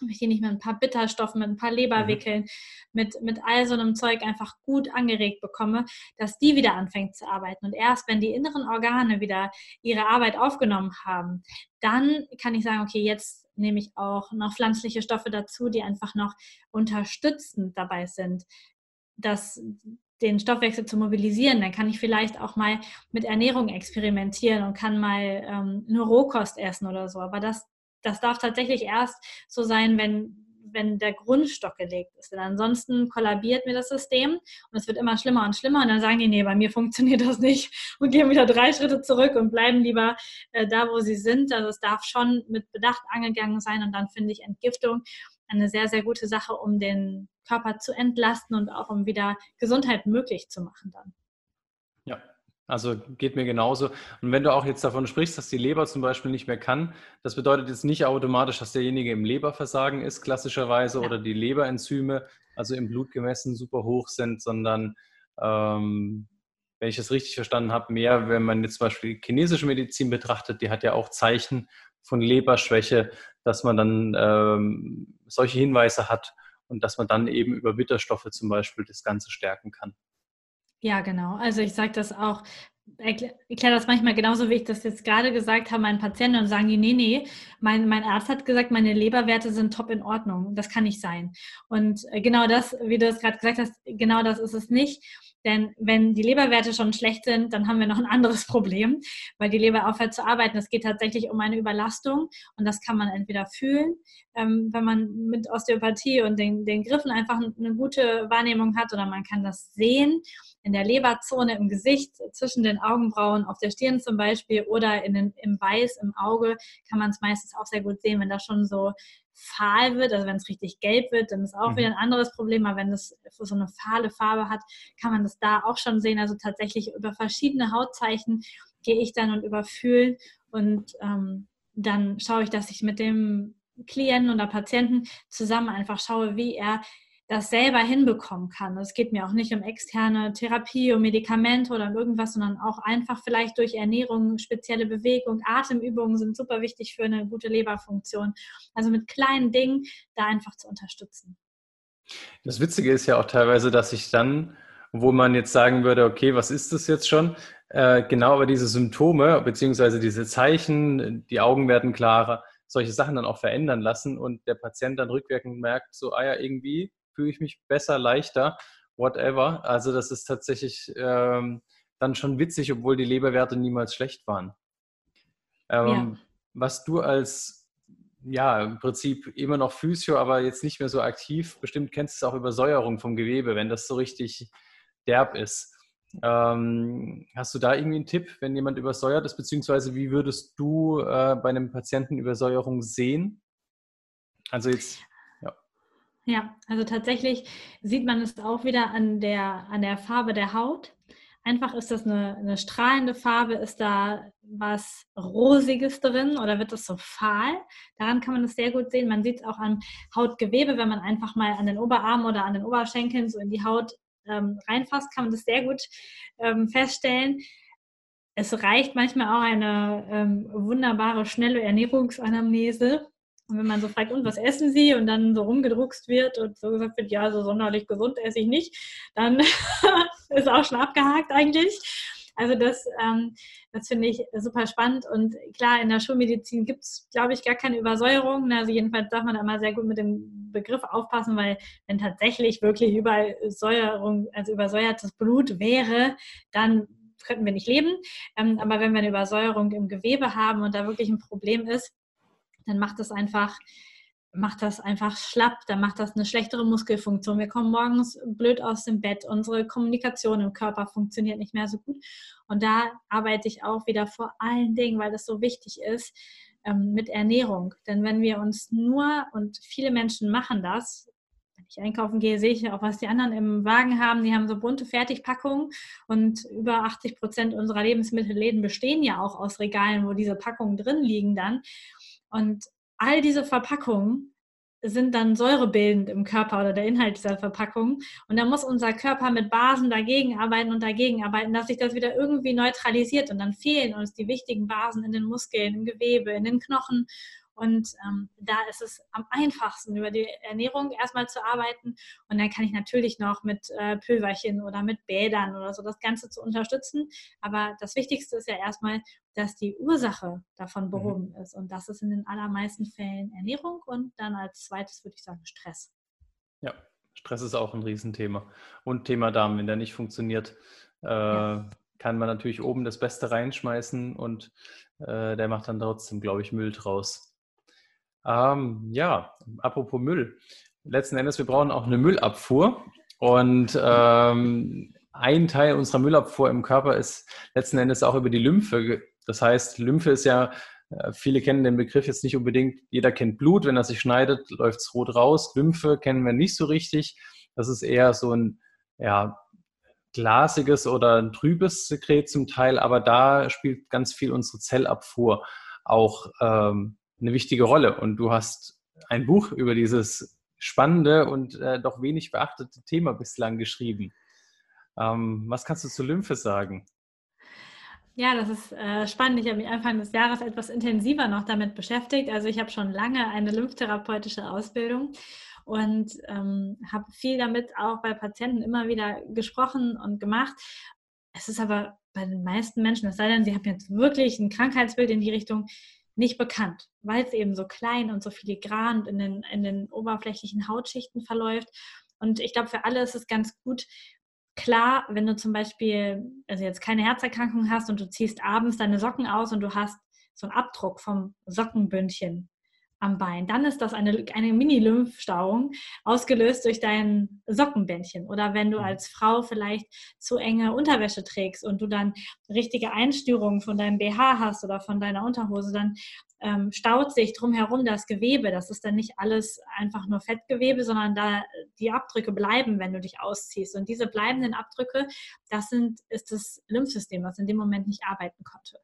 ob ich die nicht mit ein paar Bitterstoffen, mit ein paar Leberwickeln, mhm. mit, mit all so einem Zeug einfach gut angeregt bekomme, dass die wieder anfängt zu arbeiten. Und erst wenn die inneren Organe wieder ihre Arbeit aufgenommen haben, dann kann ich sagen, okay, jetzt nehme ich auch noch pflanzliche Stoffe dazu, die einfach noch unterstützend dabei sind, das, den Stoffwechsel zu mobilisieren. Dann kann ich vielleicht auch mal mit Ernährung experimentieren und kann mal ähm, eine Rohkost essen oder so. Aber das, das darf tatsächlich erst so sein, wenn wenn der Grundstock gelegt ist. Denn ansonsten kollabiert mir das System und es wird immer schlimmer und schlimmer und dann sagen die, nee, bei mir funktioniert das nicht und gehen wieder drei Schritte zurück und bleiben lieber äh, da, wo sie sind. Also es darf schon mit Bedacht angegangen sein und dann finde ich Entgiftung eine sehr, sehr gute Sache, um den Körper zu entlasten und auch um wieder Gesundheit möglich zu machen dann. Also geht mir genauso. Und wenn du auch jetzt davon sprichst, dass die Leber zum Beispiel nicht mehr kann, das bedeutet jetzt nicht automatisch, dass derjenige im Leberversagen ist, klassischerweise, ja. oder die Leberenzyme, also im Blut gemessen, super hoch sind, sondern ähm, wenn ich es richtig verstanden habe, mehr, wenn man jetzt zum Beispiel chinesische Medizin betrachtet, die hat ja auch Zeichen von Leberschwäche, dass man dann ähm, solche Hinweise hat und dass man dann eben über Bitterstoffe zum Beispiel das Ganze stärken kann. Ja, genau. Also ich sage das auch, erkläre das manchmal genauso, wie ich das jetzt gerade gesagt habe, meinen Patienten und sagen die, nee, nee, mein, mein Arzt hat gesagt, meine Leberwerte sind top in Ordnung. Das kann nicht sein. Und äh, genau das, wie du es gerade gesagt hast, genau das ist es nicht. Denn wenn die Leberwerte schon schlecht sind, dann haben wir noch ein anderes [LAUGHS] Problem, weil die Leber aufhört zu arbeiten. Es geht tatsächlich um eine Überlastung und das kann man entweder fühlen, ähm, wenn man mit Osteopathie und den, den Griffen einfach eine gute Wahrnehmung hat oder man kann das sehen in der Leberzone im Gesicht, zwischen den Augenbrauen, auf der Stirn zum Beispiel oder in den, im Weiß im Auge kann man es meistens auch sehr gut sehen, wenn das schon so fahl wird, also wenn es richtig gelb wird, dann ist auch mhm. wieder ein anderes Problem, aber wenn es so eine fahle Farbe hat, kann man das da auch schon sehen. Also tatsächlich über verschiedene Hautzeichen gehe ich dann und überfühle und ähm, dann schaue ich, dass ich mit dem Klienten oder Patienten zusammen einfach schaue, wie er das selber hinbekommen kann. Es geht mir auch nicht um externe Therapie, um Medikamente oder um irgendwas, sondern auch einfach vielleicht durch Ernährung, spezielle Bewegung, Atemübungen sind super wichtig für eine gute Leberfunktion. Also mit kleinen Dingen da einfach zu unterstützen. Das Witzige ist ja auch teilweise, dass ich dann, wo man jetzt sagen würde, okay, was ist das jetzt schon? Äh, genau aber diese Symptome beziehungsweise diese Zeichen, die Augen werden klarer, solche Sachen dann auch verändern lassen und der Patient dann rückwirkend merkt, so, ah ja, irgendwie fühle ich mich besser, leichter, whatever. Also das ist tatsächlich ähm, dann schon witzig, obwohl die Leberwerte niemals schlecht waren. Ähm, ja. Was du als, ja, im Prinzip immer noch Physio, aber jetzt nicht mehr so aktiv, bestimmt kennst du es auch Übersäuerung vom Gewebe, wenn das so richtig derb ist. Ähm, hast du da irgendwie einen Tipp, wenn jemand übersäuert ist, beziehungsweise wie würdest du äh, bei einem Patienten Übersäuerung sehen? Also jetzt ja, also tatsächlich sieht man es auch wieder an der, an der Farbe der Haut. einfach, ist das eine, eine strahlende Farbe? Ist da was Rosiges drin oder wird das so fahl? Daran kann man das sehr gut sehen. Man sieht es auch am Hautgewebe, wenn man einfach mal an den Oberarmen oder an den Oberschenkeln so in die Haut ähm, reinfasst, kann man das sehr gut ähm, feststellen. Es reicht manchmal auch eine ähm, wunderbare, schnelle Ernährungsanamnese. Und wenn man so fragt, und was essen Sie? Und dann so rumgedruckst wird und so gesagt wird, ja, so sonderlich gesund esse ich nicht, dann [LAUGHS] ist auch schon abgehakt eigentlich. Also das, ähm, das finde ich super spannend. Und klar, in der Schulmedizin gibt es, glaube ich, gar keine Übersäuerung. Also jedenfalls darf man da immer sehr gut mit dem Begriff aufpassen, weil wenn tatsächlich wirklich Übersäuerung, also übersäuertes Blut wäre, dann könnten wir nicht leben. Ähm, aber wenn wir eine Übersäuerung im Gewebe haben und da wirklich ein Problem ist, dann macht das einfach macht das einfach schlapp, dann macht das eine schlechtere Muskelfunktion. Wir kommen morgens blöd aus dem Bett, unsere Kommunikation im Körper funktioniert nicht mehr so gut. Und da arbeite ich auch wieder vor allen Dingen, weil das so wichtig ist, ähm, mit Ernährung. Denn wenn wir uns nur, und viele Menschen machen das, wenn ich einkaufen gehe, sehe ich auch, was die anderen im Wagen haben. Die haben so bunte Fertigpackungen und über 80 Prozent unserer Lebensmittelläden bestehen ja auch aus Regalen, wo diese Packungen drin liegen dann. Und all diese Verpackungen sind dann säurebildend im Körper oder der Inhalt dieser Verpackung. Und da muss unser Körper mit Basen dagegen arbeiten und dagegen arbeiten, dass sich das wieder irgendwie neutralisiert. Und dann fehlen uns die wichtigen Basen in den Muskeln, im Gewebe, in den Knochen. Und ähm, da ist es am einfachsten, über die Ernährung erstmal zu arbeiten. Und dann kann ich natürlich noch mit äh, Pülverchen oder mit Bädern oder so das Ganze zu unterstützen. Aber das Wichtigste ist ja erstmal, dass die Ursache davon mhm. behoben mhm. ist. Und das ist in den allermeisten Fällen Ernährung und dann als zweites würde ich sagen Stress. Ja, Stress ist auch ein Riesenthema. Und Thema Darm, wenn der nicht funktioniert, äh, ja. kann man natürlich oben das Beste reinschmeißen und äh, der macht dann trotzdem, glaube ich, Müll draus. Ähm, ja, apropos Müll. Letzten Endes, wir brauchen auch eine Müllabfuhr. Und ähm, ein Teil unserer Müllabfuhr im Körper ist letzten Endes auch über die Lymphe. Das heißt, Lymphe ist ja, äh, viele kennen den Begriff jetzt nicht unbedingt, jeder kennt Blut, wenn er sich schneidet, läuft es rot raus. Lymphe kennen wir nicht so richtig. Das ist eher so ein ja, glasiges oder ein trübes Sekret zum Teil, aber da spielt ganz viel unsere Zellabfuhr auch ähm, eine wichtige Rolle. Und du hast ein Buch über dieses spannende und äh, doch wenig beachtete Thema bislang geschrieben. Ähm, was kannst du zur Lymphe sagen? Ja, das ist äh, spannend. Ich habe mich Anfang des Jahres etwas intensiver noch damit beschäftigt. Also ich habe schon lange eine lymphtherapeutische Ausbildung und ähm, habe viel damit auch bei Patienten immer wieder gesprochen und gemacht. Es ist aber bei den meisten Menschen, es sei denn, sie haben jetzt wirklich ein Krankheitsbild in die Richtung, nicht bekannt, weil es eben so klein und so filigran in den, in den oberflächlichen Hautschichten verläuft. Und ich glaube, für alle ist es ganz gut, klar, wenn du zum Beispiel, also jetzt keine Herzerkrankung hast und du ziehst abends deine Socken aus und du hast so einen Abdruck vom Sockenbündchen am Bein. Dann ist das eine, eine Mini-Lymphstauung, ausgelöst durch dein Sockenbändchen. Oder wenn du mhm. als Frau vielleicht zu enge Unterwäsche trägst und du dann richtige Einstörungen von deinem BH hast oder von deiner Unterhose, dann ähm, staut sich drumherum das Gewebe. Das ist dann nicht alles einfach nur Fettgewebe, sondern da die Abdrücke bleiben, wenn du dich ausziehst. Und diese bleibenden Abdrücke, das sind, ist das Lymphsystem, was in dem Moment nicht arbeiten konnte.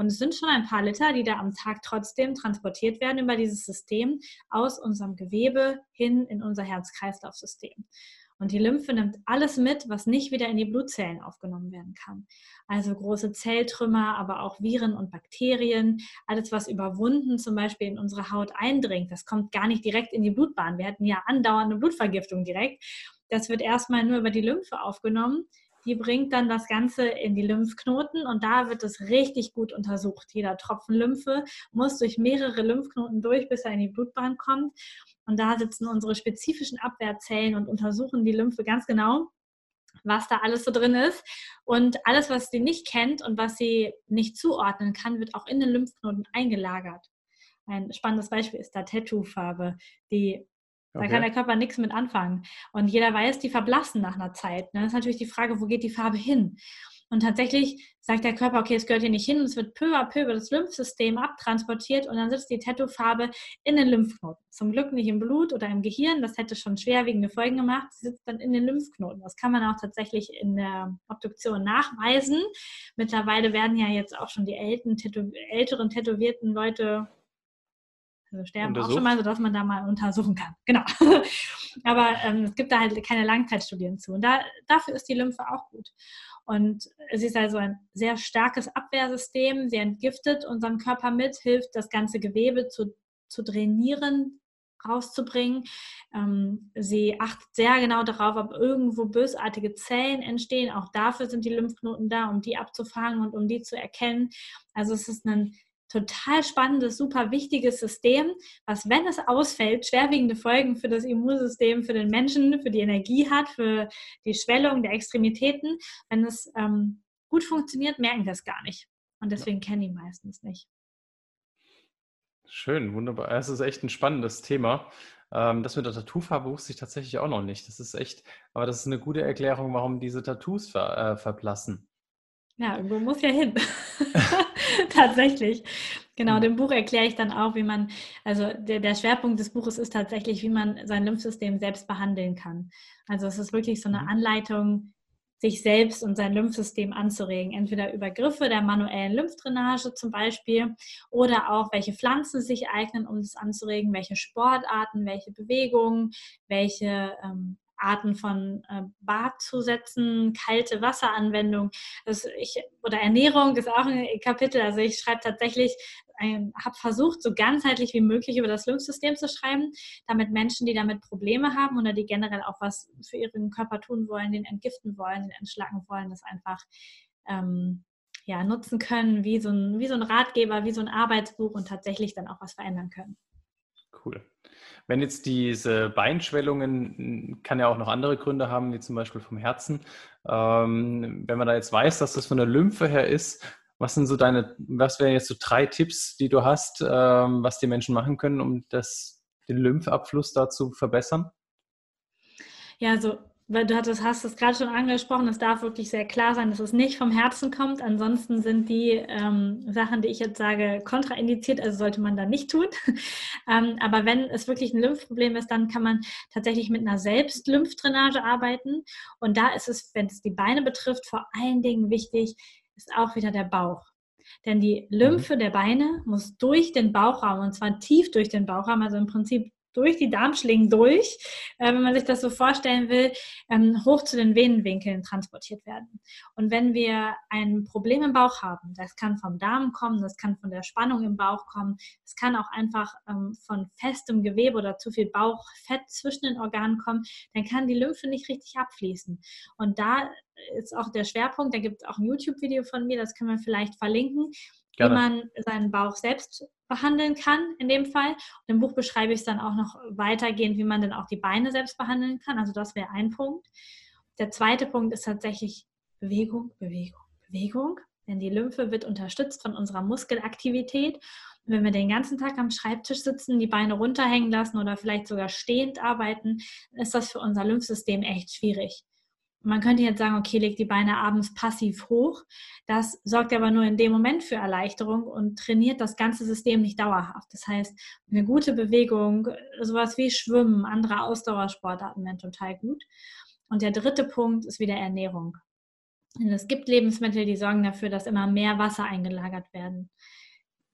Und es sind schon ein paar Liter, die da am Tag trotzdem transportiert werden über dieses System aus unserem Gewebe hin in unser Herz-Kreislauf-System. Und die Lymphe nimmt alles mit, was nicht wieder in die Blutzellen aufgenommen werden kann. Also große Zelltrümmer, aber auch Viren und Bakterien, alles, was über Wunden zum Beispiel in unsere Haut eindringt, das kommt gar nicht direkt in die Blutbahn. Wir hatten ja andauernde Blutvergiftung direkt. Das wird erstmal nur über die Lymphe aufgenommen die bringt dann das Ganze in die Lymphknoten und da wird es richtig gut untersucht. Jeder Tropfen Lymphe muss durch mehrere Lymphknoten durch, bis er in die Blutbahn kommt. Und da sitzen unsere spezifischen Abwehrzellen und untersuchen die Lymphe ganz genau was da alles so drin ist. Und alles, was sie nicht kennt und was sie nicht zuordnen kann, wird auch in den Lymphknoten eingelagert. Ein spannendes Beispiel ist da Tattoo-Farbe, die da kann der Körper nichts mit anfangen. Und jeder weiß, die verblassen nach einer Zeit. Ne? Das ist natürlich die Frage, wo geht die Farbe hin? Und tatsächlich sagt der Körper, okay, es gehört hier nicht hin und es wird peu à peu über das Lymphsystem abtransportiert und dann sitzt die Tattoo-Farbe in den Lymphknoten. Zum Glück nicht im Blut oder im Gehirn, das hätte schon schwerwiegende Folgen gemacht. Sie sitzt dann in den Lymphknoten. Das kann man auch tatsächlich in der Obduktion nachweisen. Mittlerweile werden ja jetzt auch schon die älteren tätowierten Leute also sterben auch schon mal, sodass man da mal untersuchen kann. [LAUGHS] Genau. Aber ähm, es gibt da halt keine Langzeitstudien zu. Und da, dafür ist die Lymphe auch gut. Und es ist also ein sehr starkes Abwehrsystem. Sie entgiftet unseren Körper mit, hilft das ganze Gewebe zu, zu trainieren, rauszubringen. Ähm, sie achtet sehr genau darauf, ob irgendwo bösartige Zellen entstehen. Auch dafür sind die Lymphknoten da, um die abzufangen und um die zu erkennen. Also es ist ein total spannendes, super wichtiges System, was, wenn es ausfällt, schwerwiegende Folgen für das Immunsystem, für den Menschen, für die Energie hat, für die Schwellung der Extremitäten. Wenn es ähm, gut funktioniert, merken wir es gar nicht. Und deswegen kennen die meistens nicht. Schön, wunderbar. Es ist echt ein spannendes Thema. Ähm, das mit der Tattoofarbe wusste ich tatsächlich auch noch nicht. Das ist echt, aber das ist eine gute Erklärung, warum diese Tattoos ver, äh, verblassen. Ja, irgendwo muss ja hin. [LAUGHS] tatsächlich. Genau, mhm. dem Buch erkläre ich dann auch, wie man, also der, der Schwerpunkt des Buches ist tatsächlich, wie man sein Lymphsystem selbst behandeln kann. Also es ist wirklich so eine mhm. Anleitung, sich selbst und sein Lymphsystem anzuregen. Entweder über Griffe der manuellen Lymphdrainage zum Beispiel oder auch, welche Pflanzen sich eignen, um das anzuregen, welche Sportarten, welche Bewegungen, welche ähm, Arten von äh, Badzusätzen, kalte Wasseranwendung das ich, oder Ernährung ist auch ein Kapitel. Also ich schreibe tatsächlich, habe versucht, so ganzheitlich wie möglich über das Lymphsystem zu schreiben, damit Menschen, die damit Probleme haben oder die generell auch was für ihren Körper tun wollen, den entgiften wollen, den entschlacken wollen, das einfach ähm, ja, nutzen können, wie so, ein, wie so ein Ratgeber, wie so ein Arbeitsbuch und tatsächlich dann auch was verändern können. Cool. Wenn jetzt diese Beinschwellungen, kann ja auch noch andere Gründe haben, wie zum Beispiel vom Herzen. Ähm, wenn man da jetzt weiß, dass das von der Lymphe her ist, was sind so deine, was wären jetzt so drei Tipps, die du hast, ähm, was die Menschen machen können, um das, den Lymphabfluss da zu verbessern? Ja, also weil du hattest, hast es gerade schon angesprochen, es darf wirklich sehr klar sein, dass es nicht vom Herzen kommt. Ansonsten sind die ähm, Sachen, die ich jetzt sage, kontraindiziert, also sollte man da nicht tun. [LAUGHS] ähm, aber wenn es wirklich ein Lymphproblem ist, dann kann man tatsächlich mit einer Selbstlymphdrainage arbeiten. Und da ist es, wenn es die Beine betrifft, vor allen Dingen wichtig, ist auch wieder der Bauch. Denn die Lymphe mhm. der Beine muss durch den Bauchraum und zwar tief durch den Bauchraum, also im Prinzip durch die Darmschlingen durch, äh, wenn man sich das so vorstellen will, ähm, hoch zu den Venenwinkeln transportiert werden. Und wenn wir ein Problem im Bauch haben, das kann vom Darm kommen, das kann von der Spannung im Bauch kommen, das kann auch einfach ähm, von festem Gewebe oder zu viel Bauchfett zwischen den Organen kommen, dann kann die Lymphe nicht richtig abfließen. Und da ist auch der Schwerpunkt, da gibt es auch ein YouTube-Video von mir, das können wir vielleicht verlinken, Gerne. wie man seinen Bauch selbst behandeln kann in dem Fall. Und im Buch beschreibe ich es dann auch noch weitergehend, wie man dann auch die Beine selbst behandeln kann. Also das wäre ein Punkt. Der zweite Punkt ist tatsächlich Bewegung, Bewegung, Bewegung. Denn die Lymphe wird unterstützt von unserer Muskelaktivität. Und wenn wir den ganzen Tag am Schreibtisch sitzen, die Beine runterhängen lassen oder vielleicht sogar stehend arbeiten, ist das für unser Lymphsystem echt schwierig. Man könnte jetzt sagen, okay, leg die Beine abends passiv hoch. Das sorgt aber nur in dem Moment für Erleichterung und trainiert das ganze System nicht dauerhaft. Das heißt, eine gute Bewegung, sowas wie Schwimmen, andere Ausdauersportarten wären total gut. Und der dritte Punkt ist wieder Ernährung. Denn es gibt Lebensmittel, die sorgen dafür, dass immer mehr Wasser eingelagert werden.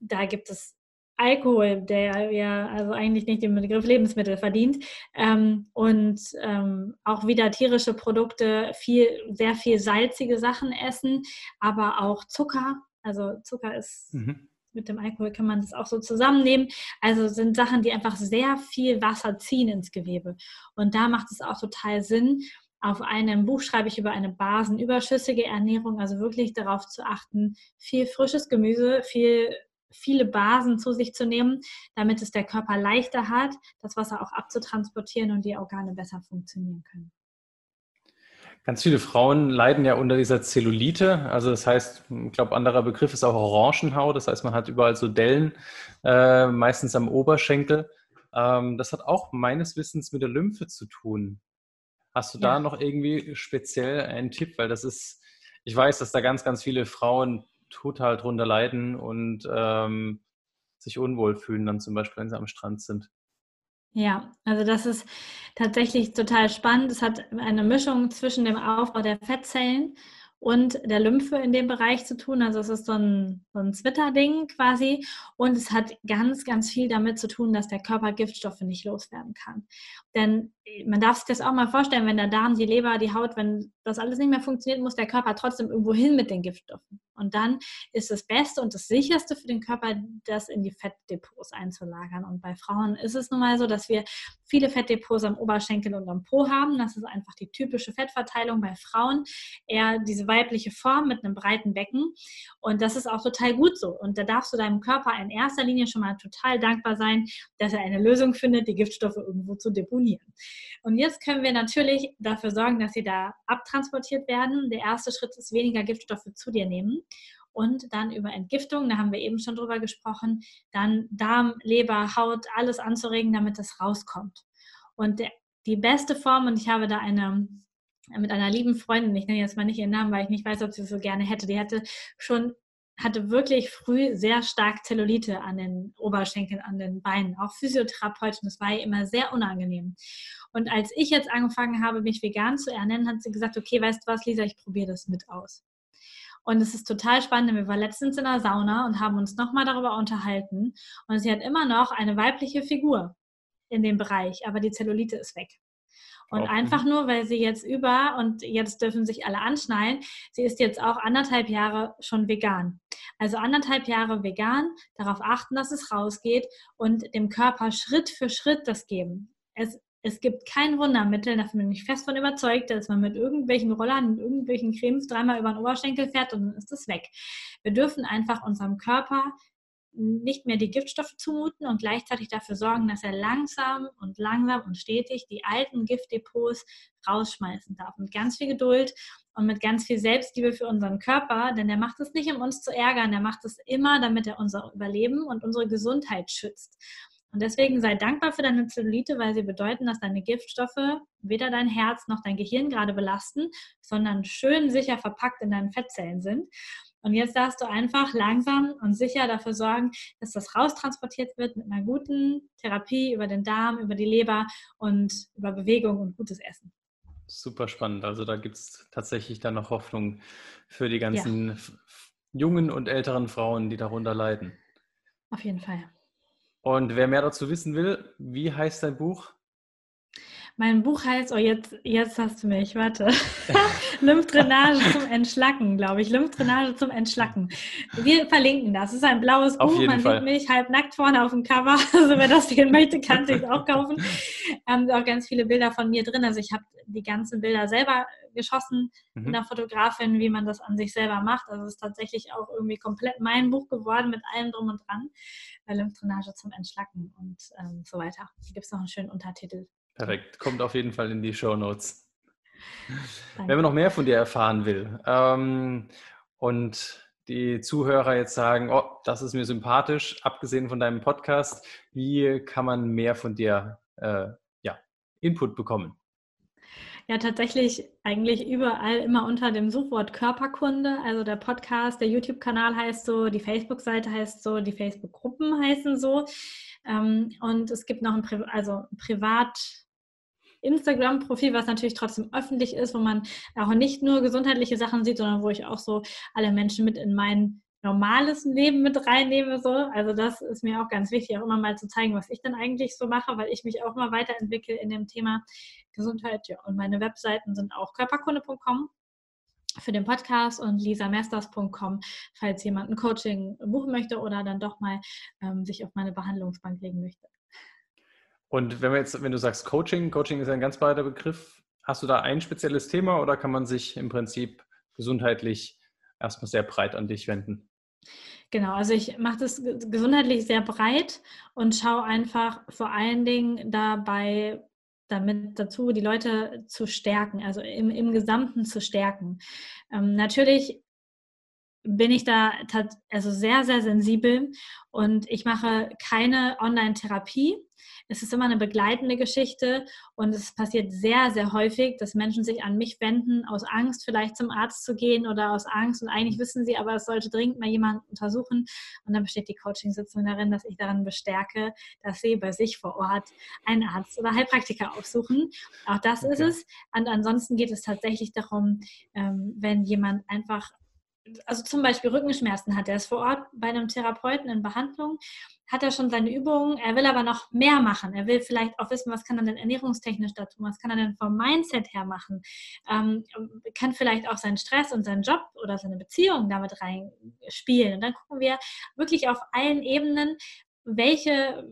Da gibt es Alkohol, der ja also eigentlich nicht den Begriff Lebensmittel verdient. Ähm, und ähm, auch wieder tierische Produkte, viel, sehr viel salzige Sachen essen, aber auch Zucker. Also Zucker ist mhm. mit dem Alkohol kann man das auch so zusammennehmen. Also sind Sachen, die einfach sehr viel Wasser ziehen ins Gewebe. Und da macht es auch total Sinn, auf einem Buch schreibe ich über eine basenüberschüssige Ernährung, also wirklich darauf zu achten, viel frisches Gemüse, viel viele Basen zu sich zu nehmen, damit es der Körper leichter hat, das Wasser auch abzutransportieren und die Organe besser funktionieren können. Ganz viele Frauen leiden ja unter dieser Zellulite. Also das heißt, ich glaube, anderer Begriff ist auch Orangenhaut. Das heißt, man hat überall so Dellen, äh, meistens am Oberschenkel. Ähm, das hat auch meines Wissens mit der Lymphe zu tun. Hast du ja. da noch irgendwie speziell einen Tipp? Weil das ist ich weiß, dass da ganz, ganz viele Frauen total drunter leiden und ähm, sich unwohl fühlen, dann zum Beispiel, wenn sie am Strand sind. Ja, also das ist tatsächlich total spannend. Es hat eine Mischung zwischen dem Aufbau der Fettzellen und der Lymphe in dem Bereich zu tun. Also es ist so ein, so ein Zwitterding quasi. Und es hat ganz, ganz viel damit zu tun, dass der Körper Giftstoffe nicht loswerden kann. Denn man darf sich das auch mal vorstellen, wenn der Darm, die Leber, die Haut, wenn das alles nicht mehr funktioniert, muss der Körper trotzdem irgendwo hin mit den Giftstoffen. Und dann ist das Beste und das Sicherste für den Körper, das in die Fettdepots einzulagern. Und bei Frauen ist es nun mal so, dass wir viele Fettdepots am Oberschenkel und am Po haben. Das ist einfach die typische Fettverteilung bei Frauen. Eher diese weibliche Form mit einem breiten Becken. Und das ist auch total gut so. Und da darfst du deinem Körper in erster Linie schon mal total dankbar sein, dass er eine Lösung findet, die Giftstoffe irgendwo zu deponieren. Und jetzt können wir natürlich dafür sorgen, dass sie da abtransportiert werden. Der erste Schritt ist, weniger Giftstoffe zu dir nehmen. Und dann über Entgiftung, da haben wir eben schon drüber gesprochen, dann Darm, Leber, Haut, alles anzuregen, damit das rauskommt. Und der, die beste Form, und ich habe da eine mit einer lieben Freundin, ich nenne jetzt mal nicht ihren Namen, weil ich nicht weiß, ob sie so gerne hätte, die hatte schon hatte wirklich früh sehr stark Zellulite an den Oberschenkeln, an den Beinen, auch Physiotherapeutin. Das war ihr immer sehr unangenehm. Und als ich jetzt angefangen habe, mich vegan zu ernähren, hat sie gesagt, okay, weißt du was, Lisa, ich probiere das mit aus. Und es ist total spannend. Wir waren letztens in der Sauna und haben uns nochmal darüber unterhalten. Und sie hat immer noch eine weibliche Figur in dem Bereich, aber die Zellulite ist weg. Und auch einfach nur, weil sie jetzt über, und jetzt dürfen sich alle anschnallen, sie ist jetzt auch anderthalb Jahre schon vegan. Also anderthalb Jahre vegan, darauf achten, dass es rausgeht und dem Körper Schritt für Schritt das geben. Es, es gibt kein Wundermittel, davon bin ich fest von überzeugt, dass man mit irgendwelchen Rollern, mit irgendwelchen Cremes dreimal über den Oberschenkel fährt und dann ist es weg. Wir dürfen einfach unserem Körper nicht mehr die Giftstoffe zumuten und gleichzeitig dafür sorgen, dass er langsam und langsam und stetig die alten Giftdepots rausschmeißen darf. Mit ganz viel Geduld und mit ganz viel Selbstliebe für unseren Körper, denn der macht es nicht, um uns zu ärgern, der macht es immer, damit er unser Überleben und unsere Gesundheit schützt. Und deswegen sei dankbar für deine Zellulite, weil sie bedeuten, dass deine Giftstoffe weder dein Herz noch dein Gehirn gerade belasten, sondern schön sicher verpackt in deinen Fettzellen sind. Und jetzt darfst du einfach langsam und sicher dafür sorgen, dass das raustransportiert wird mit einer guten Therapie über den Darm, über die Leber und über Bewegung und gutes Essen. Super spannend. Also da gibt es tatsächlich dann noch Hoffnung für die ganzen ja. jungen und älteren Frauen, die darunter leiden. Auf jeden Fall. Und wer mehr dazu wissen will, wie heißt dein Buch? Mein Buch heißt, oh, jetzt, jetzt hast du mich, warte. [LAUGHS] Lymphdrainage zum Entschlacken, glaube ich. Lymphdrainage zum Entschlacken. Wir verlinken das. Es ist ein blaues Buch. Man Fall. sieht mich halb nackt vorne auf dem Cover. [LAUGHS] Also wer das sehen möchte, kann sich auch kaufen. Ähm, auch ganz viele Bilder von mir drin. Also ich habe die ganzen Bilder selber geschossen mhm. mit einer Fotografin, wie man das an sich selber macht. Also es ist tatsächlich auch irgendwie komplett mein Buch geworden mit allem drum und dran. Lymphdrainage zum Entschlacken und ähm, so weiter. Hier gibt es noch einen schönen Untertitel. Perfekt, kommt auf jeden Fall in die Show Notes. Wenn man noch mehr von dir erfahren will ähm, und die Zuhörer jetzt sagen, oh, das ist mir sympathisch, abgesehen von deinem Podcast, wie kann man mehr von dir äh, ja, Input bekommen? Ja, tatsächlich eigentlich überall immer unter dem Suchwort Körperkunde. Also der Podcast, der YouTube-Kanal heißt so, die Facebook-Seite heißt so, die Facebook-Gruppen heißen so. Ähm, und es gibt noch ein, Pri also Privat- Instagram-Profil, was natürlich trotzdem öffentlich ist, wo man auch nicht nur gesundheitliche Sachen sieht, sondern wo ich auch so alle Menschen mit in mein normales Leben mit reinnehme. So. Also das ist mir auch ganz wichtig, auch immer mal zu zeigen, was ich dann eigentlich so mache, weil ich mich auch mal weiterentwickle in dem Thema Gesundheit. Ja. Und meine Webseiten sind auch körperkunde.com für den Podcast und lisamesters.com, falls jemand ein Coaching buchen möchte oder dann doch mal ähm, sich auf meine Behandlungsbank legen möchte. Und wenn wir jetzt, wenn du sagst Coaching, Coaching ist ein ganz breiter Begriff, hast du da ein spezielles Thema oder kann man sich im Prinzip gesundheitlich erstmal sehr breit an dich wenden? Genau, also ich mache das gesundheitlich sehr breit und schaue einfach vor allen Dingen dabei damit dazu, die Leute zu stärken, also im, im Gesamten zu stärken. Ähm, natürlich bin ich da also sehr, sehr sensibel und ich mache keine Online-Therapie. Es ist immer eine begleitende Geschichte und es passiert sehr, sehr häufig, dass Menschen sich an mich wenden, aus Angst vielleicht zum Arzt zu gehen oder aus Angst und eigentlich wissen sie, aber es sollte dringend mal jemand untersuchen. Und dann besteht die Coaching-Sitzung darin, dass ich daran bestärke, dass sie bei sich vor Ort einen Arzt oder Heilpraktiker aufsuchen. Auch das okay. ist es. Und ansonsten geht es tatsächlich darum, ähm, wenn jemand einfach also zum Beispiel Rückenschmerzen hat, er ist vor Ort bei einem Therapeuten in Behandlung, hat er schon seine Übungen, er will aber noch mehr machen. Er will vielleicht auch wissen, was kann er denn ernährungstechnisch da tun, was kann er denn vom Mindset her machen, ähm, kann vielleicht auch seinen Stress und seinen Job oder seine Beziehung damit reinspielen. Und dann gucken wir wirklich auf allen Ebenen, welche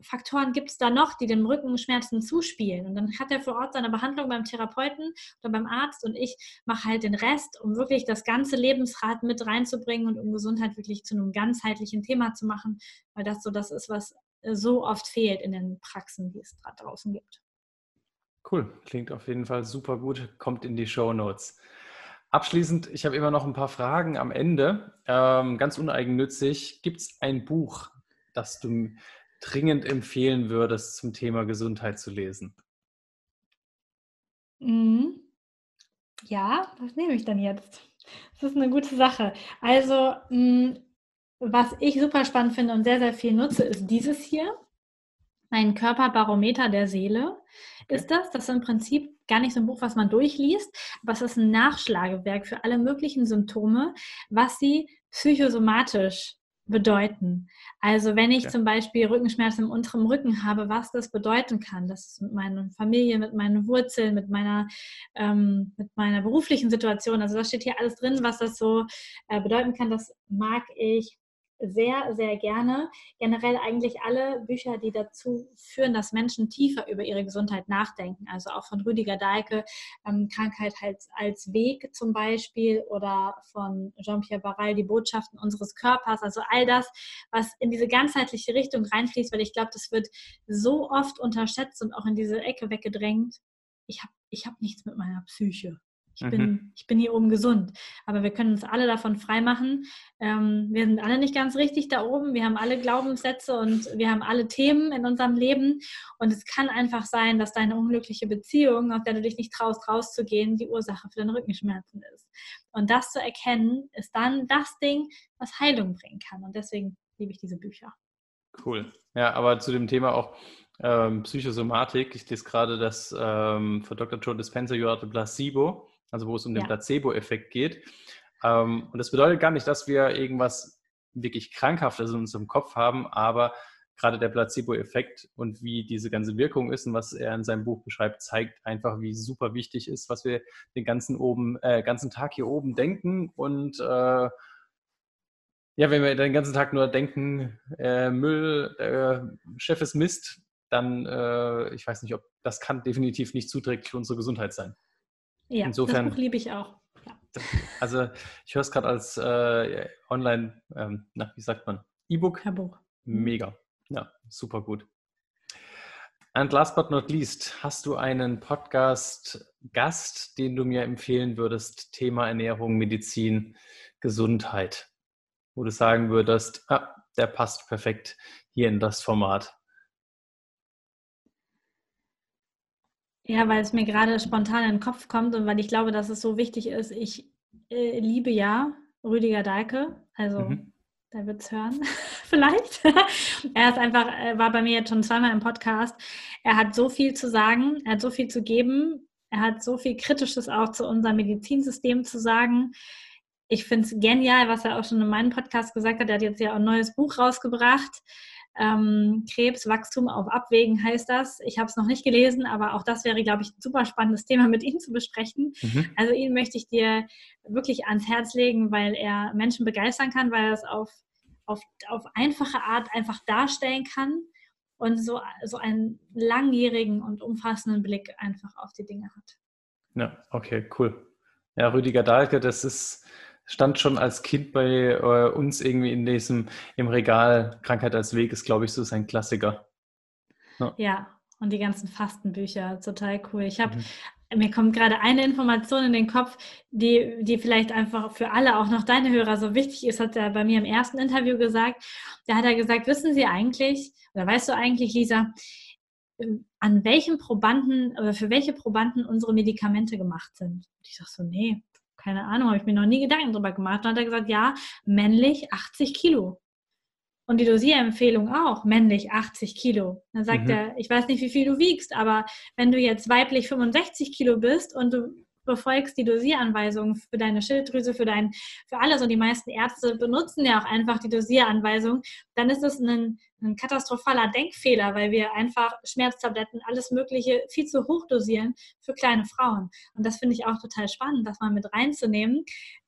Faktoren gibt es da noch, die dem Rückenschmerzen zuspielen? Und dann hat er vor Ort seine Behandlung beim Therapeuten oder beim Arzt und ich mache halt den Rest, um wirklich das ganze Lebensrad mit reinzubringen und um Gesundheit wirklich zu einem ganzheitlichen Thema zu machen, weil das so das ist, was so oft fehlt in den Praxen, die es da draußen gibt. Cool, klingt auf jeden Fall super gut, kommt in die Show Notes. Abschließend, ich habe immer noch ein paar Fragen am Ende, ähm, ganz uneigennützig. Gibt es ein Buch, das du dringend empfehlen würdest, zum Thema Gesundheit zu lesen? Mhm. Ja, was nehme ich dann jetzt? Das ist eine gute Sache. Also, mh, mm, was ich super spannend finde und sehr, sehr viel nutze, ist dieses hier. Ein Körperbarometer der Seele ist das. Das ist im Prinzip gar nicht so ein Buch, was man durchliest, aber es ist ein Nachschlagewerk für alle möglichen Symptome, was sie psychosomatisch bedeuten. Also wenn ich okay. zum Beispiel Rückenschmerzen im unteren Rücken habe, was das bedeuten kann, das ist mit meiner Familie, mit meinen Wurzeln, mit meiner, ähm, mit meiner beruflichen Situation, also da steht hier alles drin, was das so äh, bedeuten kann, das mag ich sehr, sehr gerne. Generell eigentlich alle Bücher, die dazu führen, dass Menschen tiefer über ihre Gesundheit nachdenken. Also auch von Rüdiger Dahlke, ähm, Krankheit als, als Weg zum Beispiel oder von Jean-Pierre Barral, die Botschaften unseres Körpers. Also all das, was in diese ganzheitliche Richtung reinfließt, weil ich glaube, das wird so oft unterschätzt und auch in diese Ecke weggedrängt. Ich habe ich hab nichts mit meiner Psyche. Ich, mhm. bin, ich bin hier oben gesund. Aber wir können uns alle davon freimachen. Ähm, wir sind alle nicht ganz richtig da oben. Wir haben alle Glaubenssätze und wir haben alle Themen in unserem Leben. Und es kann einfach sein, dass deine unglückliche Beziehung, aus der du dich nicht traust, rauszugehen, die Ursache für deine Rückenschmerzen ist. Und das zu erkennen, ist dann das Ding, was Heilung bringen kann. Und deswegen liebe ich diese Bücher. Cool. Ja, aber zu dem Thema auch ähm, Psychosomatik. Ich lese gerade das ähm, von Dr. Joe Dispenza, You are the Placebo also wo es um den ja. Placebo-Effekt geht. Ähm, und das bedeutet gar nicht, dass wir irgendwas wirklich Krankhaftes in unserem Kopf haben, aber gerade der Placebo-Effekt und wie diese ganze Wirkung ist und was er in seinem Buch beschreibt, zeigt einfach, wie super wichtig ist, was wir den ganzen, oben, äh, ganzen Tag hier oben denken. Und äh, ja, wenn wir den ganzen Tag nur denken, äh, Müll, Chef ist Mist, dann, äh, ich weiß nicht, ob das kann definitiv nicht zuträglich für unsere Gesundheit sein. Ja, Insofern, das Buch liebe ich auch. Ja. Also ich höre es gerade als äh, online, ähm, na, wie sagt man, E-Book. Buch. Mhm. Mega. Ja, super gut. And last but not least, hast du einen Podcast-Gast, den du mir empfehlen würdest? Thema Ernährung, Medizin, Gesundheit. Wo du sagen würdest, ah, der passt perfekt hier in das Format. Ja, weil es mir gerade spontan in den Kopf kommt und weil ich glaube, dass es so wichtig ist. Ich äh, liebe ja Rüdiger Dahlke, also mhm. der wird es hören, [LAUGHS] vielleicht. [LAUGHS] er ist einfach, er war bei mir jetzt schon zweimal im Podcast. Er hat so viel zu sagen, er hat so viel zu geben, er hat so viel Kritisches auch zu unserem Medizinsystem zu sagen. Ich finde es genial, was er auch schon in meinem Podcast gesagt hat. Er hat jetzt ja auch ein neues Buch rausgebracht ähm, Krebswachstum auf Abwägen heißt das. Ich habe es noch nicht gelesen, aber auch das wäre, glaube ich, ein super spannendes Thema mit ihm zu besprechen. Mhm. Also ihn möchte ich dir wirklich ans Herz legen, weil er Menschen begeistern kann, weil er es auf, auf, auf einfache Art einfach darstellen kann und so, so einen langjährigen und umfassenden Blick einfach auf die Dinge hat. Ja, okay, cool. Ja, Rüdiger Dahlke, das ist stand schon als Kind bei äh, uns irgendwie in diesem im Regal. Krankheit als Weg ist, glaube ich, so sein Klassiker. Ja. ja. und die ganzen Fastenbücher, total cool. Ich habe mhm. mir kommt gerade eine Information in den Kopf, die, die vielleicht einfach für alle, auch noch deine Hörer, so wichtig ist, hat er bei mir im ersten Interview gesagt. Da hat er gesagt, wissen Sie eigentlich, oder weißt du eigentlich, Lisa, an welchen Probanden oder für welche Probanden unsere Medikamente gemacht sind? Und ich sage so, nee, keine Ahnung, habe ich mir noch nie Gedanken drüber gemacht. Und dann hat er gesagt, ja, männlich 80 Kilo. Und die Dosierempfehlung auch, männlich 80 Kilo. Dann sagt mhm. er, ich weiß nicht, wie viel du wiegst, aber wenn du jetzt weiblich 65 Kilo bist und du befolgst die Dosieranweisungen für deine Schilddrüse, für dein, für alles und die meisten Ärzte benutzen ja auch einfach die Dosieranweisung, dann ist es ein, ein katastrophaler Denkfehler, weil wir einfach Schmerztabletten, alles Mögliche viel zu hoch dosieren für kleine Frauen. Und das finde ich auch total spannend, das mal mit reinzunehmen,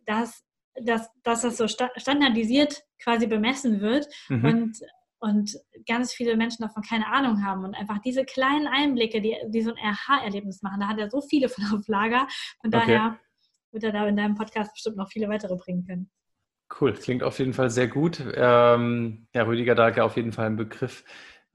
dass dass, dass das so standardisiert quasi bemessen wird mhm. und, und ganz viele Menschen davon keine Ahnung haben und einfach diese kleinen Einblicke, die, die so ein RH-Erlebnis machen, da hat er so viele [LAUGHS] von auf Lager. Von okay. daher wird er da in deinem Podcast bestimmt noch viele weitere bringen können. Cool, klingt auf jeden Fall sehr gut. Ähm, ja, Rüdiger Dahlke auf jeden Fall ein Begriff,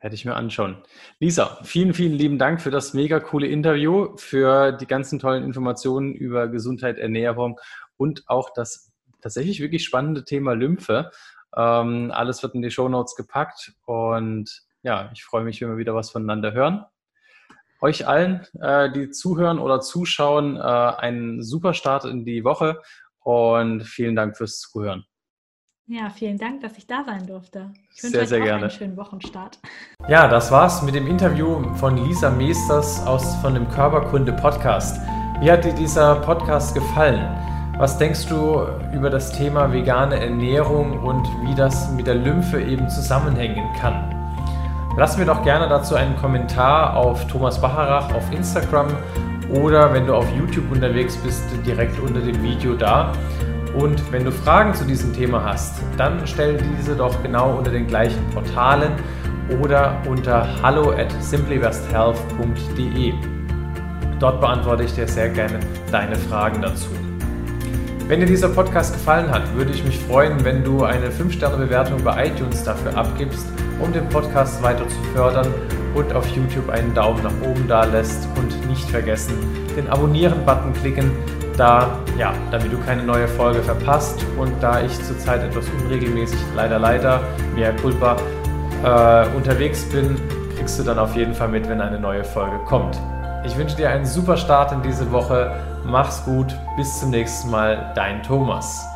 werde ich mir anschauen. Lisa, vielen, vielen lieben Dank für das mega coole Interview, für die ganzen tollen Informationen über Gesundheit, Ernährung und auch das tatsächlich wirklich spannende Thema Lymphe. Ähm, alles wird in die Show Notes gepackt und ja, ich freue mich, wenn wir wieder was voneinander hören. Euch allen, äh, die zuhören oder zuschauen, äh, einen super Start in die Woche und vielen Dank fürs Zuhören. Ja, vielen Dank, dass ich da sein durfte. Ich wünsche euch sehr auch gerne. einen schönen Wochenstart. Ja, das war's mit dem Interview von Lisa Meesters aus von dem Körperkunde Podcast. Wie hat dir dieser Podcast gefallen? Was denkst du über das Thema vegane Ernährung und wie das mit der Lymphe eben zusammenhängen kann? Lass mir doch gerne dazu einen Kommentar auf Thomas Bacharach auf Instagram oder wenn du auf YouTube unterwegs bist, direkt unter dem Video da. Und wenn du Fragen zu diesem Thema hast, dann stell diese doch genau unter den gleichen Portalen oder unter hallo at simplybesthealth.de. Dort beantworte ich dir sehr gerne deine Fragen dazu. Wenn dir dieser Podcast gefallen hat, würde ich mich freuen, wenn du eine 5-Sterne-Bewertung bei iTunes dafür abgibst, um den Podcast weiter zu fördern und auf YouTube einen Daumen nach oben da lässt und nicht vergessen, den Abonnieren-Button klicken, da, ja, damit du keine neue Folge verpasst und da ich zurzeit etwas unregelmäßig, leider, leider, mehr culpa, äh, unterwegs bin, kriegst du dann auf jeden Fall mit, wenn eine neue Folge kommt. Ich wünsche dir einen super Start in diese Woche. Mach's gut. Bis zum nächsten Mal. Dein Thomas.